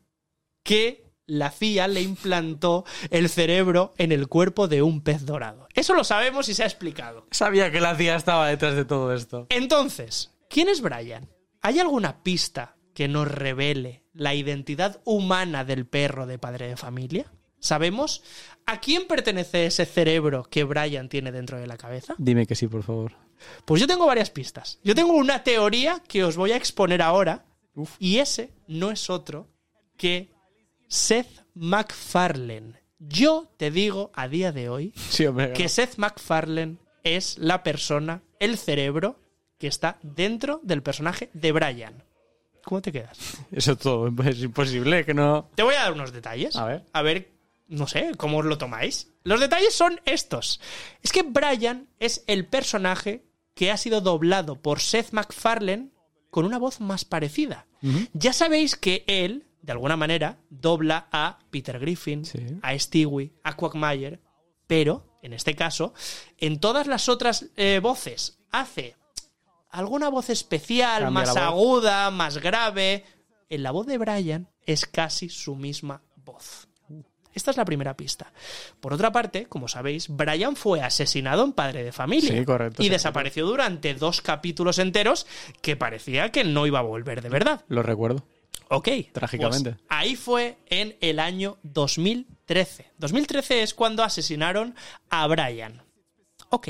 que la CIA le implantó el cerebro en el cuerpo de un pez dorado. Eso lo sabemos y se ha explicado. Sabía que la CIA estaba detrás de todo esto. Entonces, ¿quién es Brian? ¿Hay alguna pista que nos revele la identidad humana del perro de padre de familia? ¿Sabemos a quién pertenece ese cerebro que Brian tiene dentro de la cabeza? Dime que sí, por favor. Pues yo tengo varias pistas. Yo tengo una teoría que os voy a exponer ahora. Y ese no es otro que Seth MacFarlane. Yo te digo a día de hoy Sí, que Seth MacFarlane es la persona, el cerebro que está dentro del personaje de Brian. ¿Cómo te quedas? Eso todo es imposible, que no... Te voy a dar unos detalles. A ver. A ver, no sé, cómo os lo tomáis. Los detalles son estos. Es que Brian es el personaje que ha sido doblado por Seth MacFarlane con una voz más parecida. Ya sabéis que él, de alguna manera, dobla a Peter Griffin, a Stewie, a Quagmire, pero, en este caso, en todas las otras eh, voces hace alguna voz especial, Cambia más voz. aguda, más grave. En la voz de Brian es casi su misma voz. Esta es la primera pista. Por otra parte, como sabéis, Brian fue asesinado en Padre de Familia. Sí, correcto, Y sí, desapareció durante dos capítulos enteros que parecía que no iba a volver de verdad. Lo recuerdo. Ok. Trágicamente. pues ahí fue en el año 2013. 2013 es cuando asesinaron a Brian. Ok.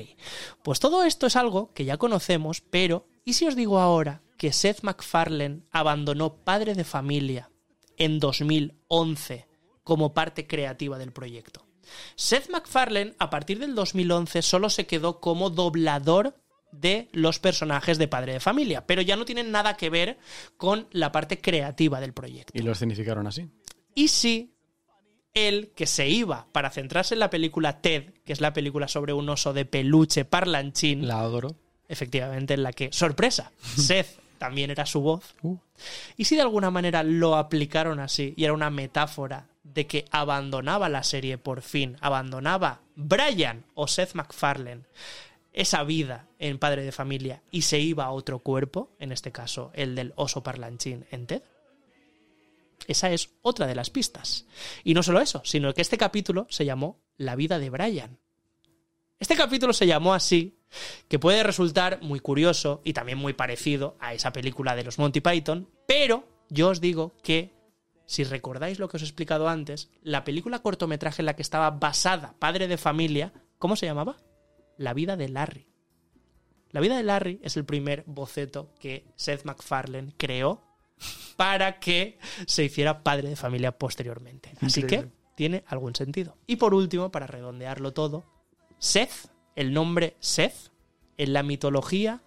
Pues todo esto es algo que ya conocemos, pero ¿y si os digo ahora que Seth MacFarlane abandonó Padre de Familia en 2011 como parte creativa del proyecto? Seth MacFarlane, a partir del 2011, solo se quedó como doblador de los personajes de Padre de Familia, pero ya no tienen nada que ver con la parte creativa del proyecto. Y lo escenificaron así. Y si él, que se iba para centrarse en la película Ted, que es la película sobre un oso de peluche parlanchín. La adoro. Efectivamente, en la que, sorpresa, Seth también era su voz. Uh. Y si de alguna manera lo aplicaron así y era una metáfora de que abandonaba la serie por fin, abandonaba Brian o Seth MacFarlane esa vida en Padre de Familia y se iba a otro cuerpo, en este caso el del oso parlanchín en Ted. Esa es otra de las pistas. Y no solo eso, sino que este capítulo se llamó La vida de Brian. Este capítulo se llamó así, que puede resultar muy curioso y también muy parecido a esa película de los Monty Python, pero yo os digo que, si recordáis lo que os he explicado antes, la película cortometraje en la que estaba basada Padre de Familia, ¿cómo se llamaba? La vida de Larry. La vida de Larry es el primer boceto que Seth MacFarlane creó para que se hiciera padre de familia posteriormente. Así Increíble. que tiene algún sentido. Y por último, para redondearlo todo, Seth, el nombre Seth, en la mitología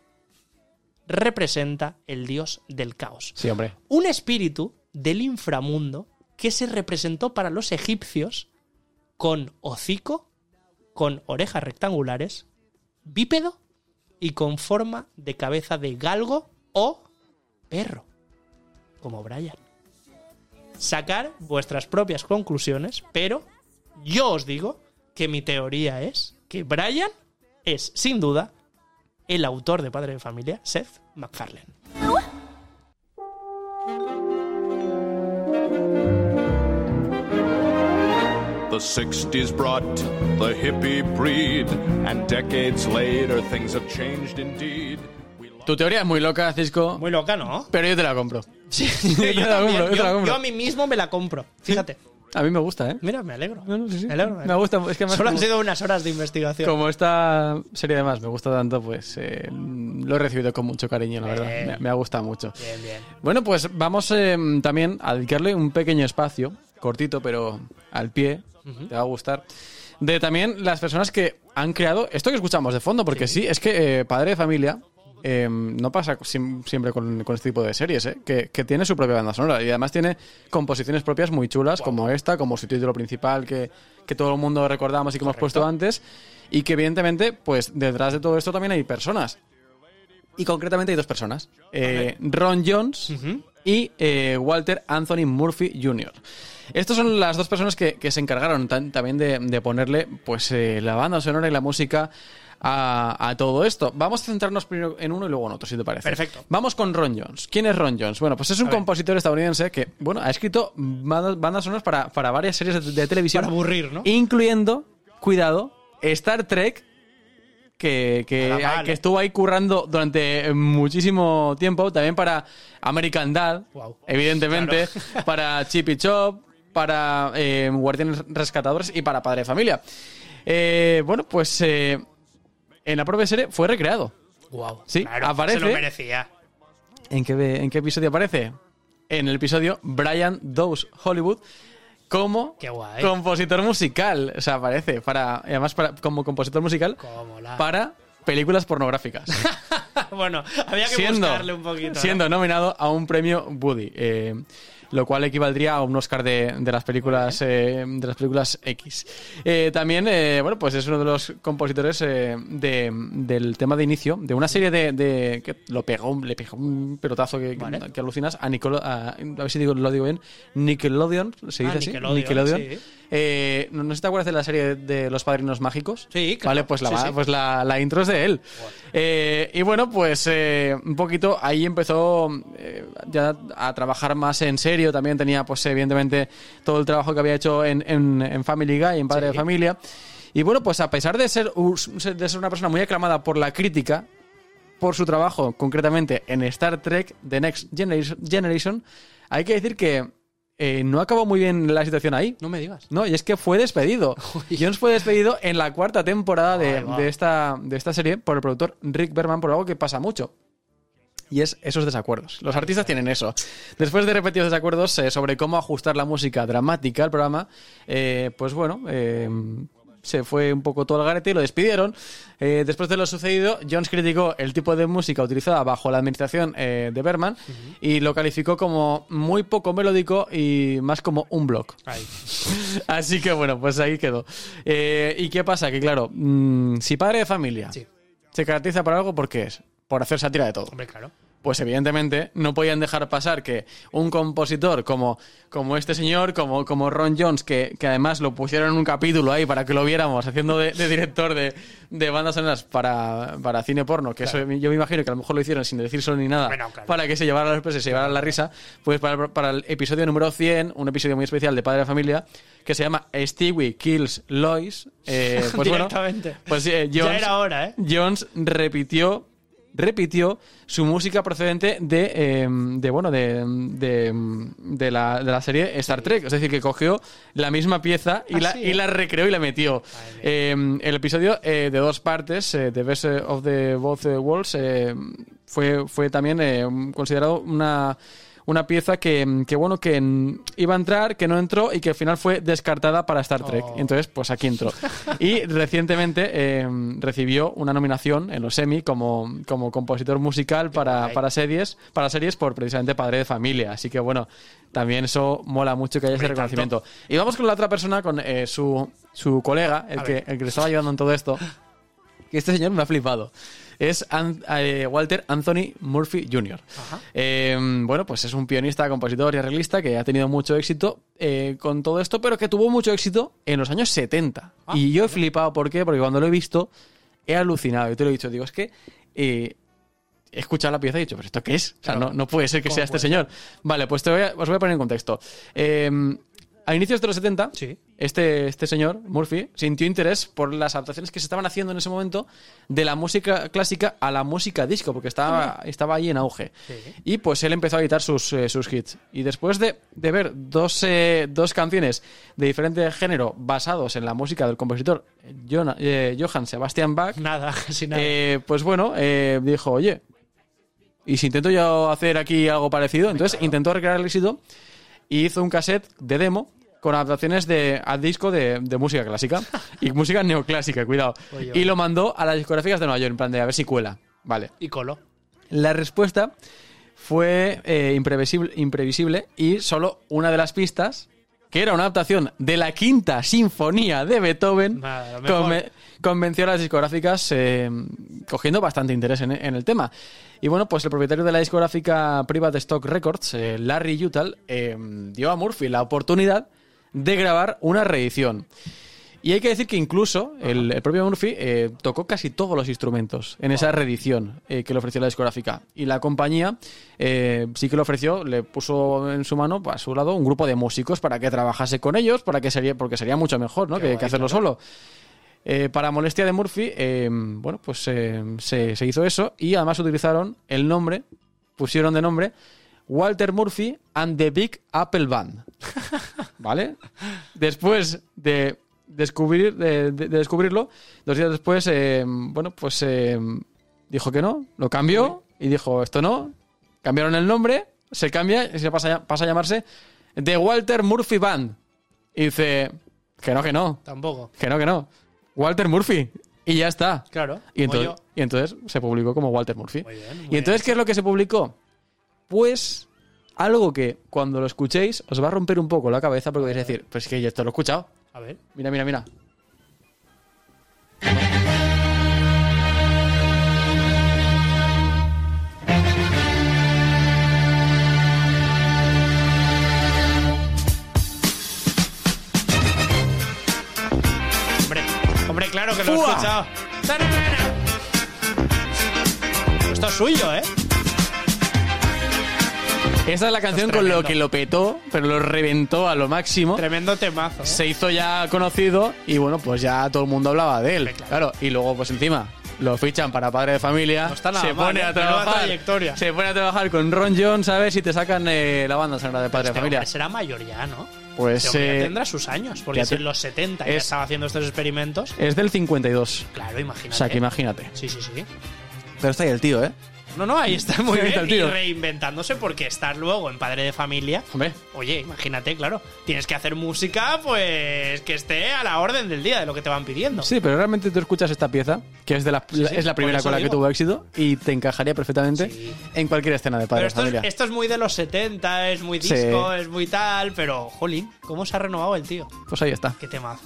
representa el dios del caos. Sí, hombre. Un espíritu del inframundo que se representó para los egipcios con hocico, con orejas rectangulares, bípedo y con forma de cabeza de galgo o perro, como Brian. Sacar vuestras propias conclusiones, pero yo os digo que mi teoría es que Brian es, sin duda, el autor de Padre de Familia, Seth MacFarlane. The 60s brought the hippie breed, and decades later things have changed indeed. Tu teoría es muy loca, Cisco. Muy loca, ¿no? Pero yo te la compro. Sí, yo te la también. compro, yo te la Yo- compro. yo a mí mismo me la compro. Fíjate. A mí me gusta, ¿eh? Mira, me alegro. Me alegro. Me gusta. Es que además Solo han sido unas horas de investigación. Como esta serie además me gusta tanto, pues eh, lo he recibido con mucho cariño, la verdad. Me, me ha gustado mucho. Bien, bien. Bueno, pues vamos eh, también a dedicarle un pequeño espacio, cortito, pero al pie, Te va a gustar, de también las personas que han creado esto que escuchamos de fondo, porque sí, es que eh, Padre de Familia eh, no pasa siempre con, con este tipo de series, ¿eh? que, que tiene su propia banda sonora y además tiene composiciones propias muy chulas, como esta, como su título principal que, que todo el mundo recordamos y que hemos puesto antes, y que evidentemente, pues detrás de todo esto también hay personas. Y concretamente hay dos personas. Eh, Ron Jones y eh, Walter Anthony Murphy Jr. Estas son las dos personas que, que se encargaron tan- también de, de ponerle pues eh, la banda sonora y la música a, a todo esto. Vamos a centrarnos primero en uno y luego en otro, si te parece. Perfecto. Vamos con Ron Jones. ¿Quién es Ron Jones? Bueno, pues es un A ver. compositor estadounidense que, bueno, ha escrito bandas, bandas sonoras para, para varias series de, de televisión. Para aburrir, ¿no? Incluyendo, cuidado, Star Trek, que, que, ¿eh? estuvo ahí currando durante muchísimo tiempo. También para American Dad, evidentemente. Para Chip y Chop, para eh, Guardianes Rescatadores y para Padre de Familia. Eh, bueno, pues eh, en la propia serie fue recreado. Wow. Sí, claro, aparece. Se lo merecía. ¿En qué, ¿En qué episodio aparece? En el episodio Brian Dawes Hollywood como Qué guay. compositor musical. O sea, aparece para, además para, como compositor musical Como la- para películas pornográficas. bueno, había que siendo, buscarle un poquito. ¿no? siendo nominado a un premio Woody. eh, lo cual equivaldría a un Oscar de, de las películas eh, de las películas X. Eh, también, eh, bueno, pues es uno de los compositores eh, de- del tema de inicio de una serie de, de- que lo pegó, le pegó un pelotazo que, que- que alucinas a Nicolo, a, a ver si digo, lo digo bien, Nickelodeon, se Ah, dice así, Nickelodeon, sí. Eh, ¿no, no sé si te acuerdas de la serie de los padrinos mágicos? Sí, claro. Vale, pues la, Sí, sí. pues la, la intro es de él. Eh, y bueno, pues eh, un poquito ahí empezó eh, ya a trabajar más en serio. También tenía, pues evidentemente, todo el trabajo que había hecho en, en- en Family Guy, en Padre de Familia. Y bueno, pues a pesar de ser, de ser una persona muy aclamada por la crítica, por su trabajo concretamente en Star Trek The Next Generation, hay que decir que eh, no acabó muy bien la situación ahí. No me digas. No, y es que fue despedido. Jones fue despedido en la cuarta temporada de, de esta, de esta serie por el productor Rick Berman por algo que pasa mucho. Y es esos desacuerdos. Los artistas tienen eso. Después de repetidos desacuerdos eh, sobre cómo ajustar la música dramática al programa, eh, pues bueno, eh, se fue un poco todo al garete y lo despidieron. Eh, después de lo sucedido, Jones criticó el tipo de música utilizada bajo la administración eh, de Berman y lo calificó como muy poco melódico y más como un blog. Así que bueno, pues ahí quedó. Eh, ¿Y qué pasa? Que claro, mm, si padre de familia se caracteriza por algo, ¿por qué es? Por hacer sátira de todo. Hombre, claro. Pues evidentemente no podían dejar pasar que un compositor como, como este señor, como, como Ron Jones, que, que además lo pusieron en un capítulo ahí para que lo viéramos haciendo de, de director de, de bandas sonoras para, para cine porno, que eso yo me imagino que a lo mejor lo hicieron sin decírselo ni nada, Bueno, claro. para que se llevara la sorpresa y se llevara la risa, pues para, para el episodio número 100, un episodio muy especial de Padre de Familia, que se llama Stewie Kills Lois, eh, pues bueno, Directamente. pues eh, Ya Jones, era hora, ¿eh? Jones repitió repitió su música procedente de, eh, de bueno de, de, de la, de la serie Star Trek. Es decir que cogió la misma pieza y, Ah, la, sí, y ¿eh? la recreó y la metió. Eh, el episodio eh, de dos partes eh, The Best of the Both Worlds eh, fue, fue también eh, considerado una una pieza que, que, bueno que mm, iba a entrar que no entró y que al final fue descartada para Star Trek Oh. entonces pues aquí entró y recientemente eh, recibió una nominación en los Emmy como, como compositor musical para, para series para series por precisamente Padre de Familia así que bueno también eso mola mucho que haya ese Hombre, tanto. reconocimiento y vamos con la otra persona con eh, su, su colega el A que, ver. el que le estaba ayudando en todo esto que este señor me ha flipado. Es An- eh, Walter Anthony Murphy Jr. Eh, bueno, pues es un pianista, compositor y arreglista que ha tenido mucho éxito eh, con todo esto, pero que tuvo mucho éxito en los años 70. y yo he flipado, ¿por qué? Porque cuando lo he visto, he alucinado. Y te lo he dicho, digo, es que eh, he escuchado la pieza y he dicho, ¿pero esto qué es? O sea, Claro. no, no puede ser que ¿Cómo sea este señor. Vale, pues te voy a- os voy a poner en contexto. Eh, a inicios de los 70, este, este señor, Murphy, sintió interés por las adaptaciones que se estaban haciendo en ese momento de la música clásica a la música disco, porque estaba, estaba ahí en auge. Y pues él empezó a editar sus, eh, sus hits. Y después de, de ver dos, eh, dos canciones de diferente género basados en la música del compositor John- eh, Johann Sebastian Bach, Nada, casi nada. eh, pues bueno, eh, dijo, oye, ¿y si intento yo hacer aquí algo parecido? Entonces intentó recrear el éxito y hizo un cassette de demo con adaptaciones de, a disco de, de música clásica y música neoclásica, cuidado. Oye, Y lo mandó a las discográficas de Nueva York, en plan de a ver si cuela. Vale. Y colo. La respuesta fue eh, imprevisible, imprevisible y solo una de las pistas, que era una adaptación de la quinta sinfonía de Beethoven, Nada, lo mejor. conve- convenció a las discográficas eh, cogiendo bastante interés en, en el tema. Y bueno, pues el propietario de la discográfica Private Stock Records, eh, Larry Yutal, dio a Murphy la oportunidad de grabar una reedición. Y hay que decir que incluso el, el propio Murphy eh, tocó casi todos los instrumentos en esa reedición eh, que le ofreció la discográfica. Y la compañía eh, sí que le ofreció, le puso en su mano, a su lado, un grupo de músicos para que trabajase con ellos, para que sería, porque sería mucho mejor ¿no? Que, guay, que hacerlo claro. solo. Eh, para molestia de Murphy, bueno, pues se, se hizo eso y además utilizaron el nombre, pusieron de nombre Walter Murphy and the Big Apple Band. ¿vale? Después de descubrir, de, de- de descubrirlo, dos días después, eh, bueno, pues eh, dijo que no, lo cambió y dijo esto no. Cambiaron el nombre, se cambia y se pasa, a- pasa a llamarse The Walter Murphy Band. Y dice que no, que no, Tampoco. que no, que no. Walter Murphy. Y ya está. Claro. Y entonces, y entonces se publicó como Walter Murphy. Muy bien, muy y entonces, ¿qué es lo que se publicó? Pues algo que cuando lo escuchéis os va a romper un poco la cabeza porque vais a decir, pues que yo esto lo he escuchado. A ver. Mira, mira, mira. Hombre, hombre, claro que lo he ¡Fua! escuchado. Esto es suyo, ¿eh? Esta es la canción con lo que lo petó, pero lo reventó a lo máximo. Tremendo temazo. ¿eh? Se hizo ya conocido y bueno, pues ya todo el mundo hablaba de él. Claro, y luego pues encima lo fichan para padre de familia. está nada se mal, pone ¿eh? a trabajar. trayectoria. Se pone a trabajar con Ron John, ¿sabes? Y te sacan eh, la banda sonora de padre Este de familia. hombre será mayor ya, ¿no? Pues Este hombre ya eh, tendrá sus años, porque ya si en los 70 ya es- estaba haciendo estos experimentos. es del 52. Claro, imagínate. O sea, que imagínate. Sí, sí, sí. Pero está ahí el tío, ¿eh? No, no, ahí está muy bien. el Y reinventándose porque estar luego en padre de familia. Hombre. Oye, imagínate, claro. Tienes que hacer música, pues que esté a la orden del día de lo que te van pidiendo. Sí, pero realmente tú escuchas esta pieza, que es de la, Sí, sí, es la primera con la que tuvo éxito, y te encajaría perfectamente en cualquier escena de padre Pero de esto es, familia. esto es muy de los 70, es muy disco, es muy tal, pero, jolín, ¿cómo se ha renovado el tío? Pues ahí está. Qué temazo.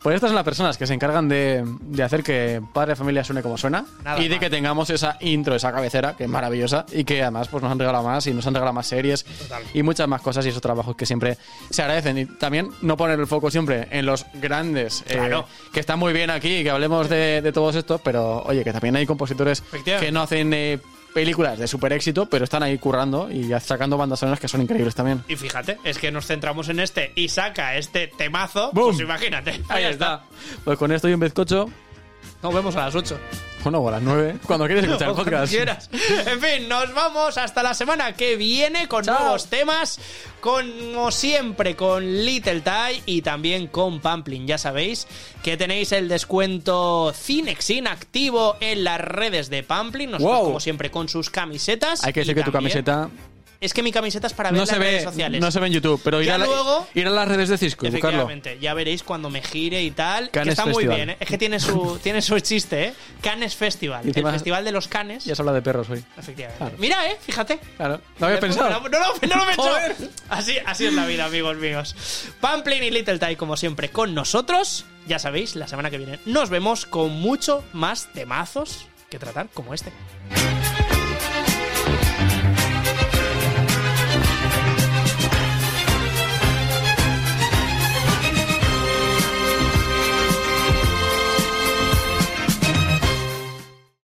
Pues estas son las personas que se encargan de, de hacer que Padre de Familia suene como suena Nada y de que tengamos esa intro, esa cabecera, que es maravillosa y que además pues, nos han regalado más y nos han regalado más series Total. y muchas más cosas y esos trabajos que siempre se agradecen. Y también no poner el foco siempre en los grandes, eh, Claro. que están muy bien aquí, que hablemos de, de todos estos, pero oye, que también hay compositores Efectivamente. que no hacen eh, películas de super éxito, pero están ahí currando y sacando bandas sonoras que son increíbles también. Y fíjate, es que nos centramos en este y saca este temazo, pues imagínate. Ahí está. Pues con esto y un bizcocho, Nos vemos a las 8. bueno, o a las 9, cuando quieres escuchar el podcast. quieras. En fin, nos vamos hasta la semana que viene con nuevos temas, como siempre con Little Tie y también con Pamplin. Ya sabéis que tenéis el descuento Cinexin activo en las redes de Pamplin. Nosotros, Wow. como siempre, con sus camisetas. Hay que decir que tu camiseta Es que mi camiseta es para ver no las se, redes ve, sociales. no se ve en YouTube, pero ir, Ya a, la- luego- ir a las redes de Cisco buscarlo. Efectivamente, ya veréis cuando me gire y tal. que está muy bien, ¿eh? es que tiene su, tiene su chiste, ¿eh? Cannes Festival, el festival de los Canes. Ya se habla de perros hoy. Efectivamente. Claro. Mira, eh, fíjate. Claro. No había pensado. No, no, no, no lo he hecho. Así, así es la vida, amigos míos. Pamplin y Little Tie, como siempre, con nosotros. Ya sabéis, la semana que viene nos vemos con mucho más temazos que tratar como este.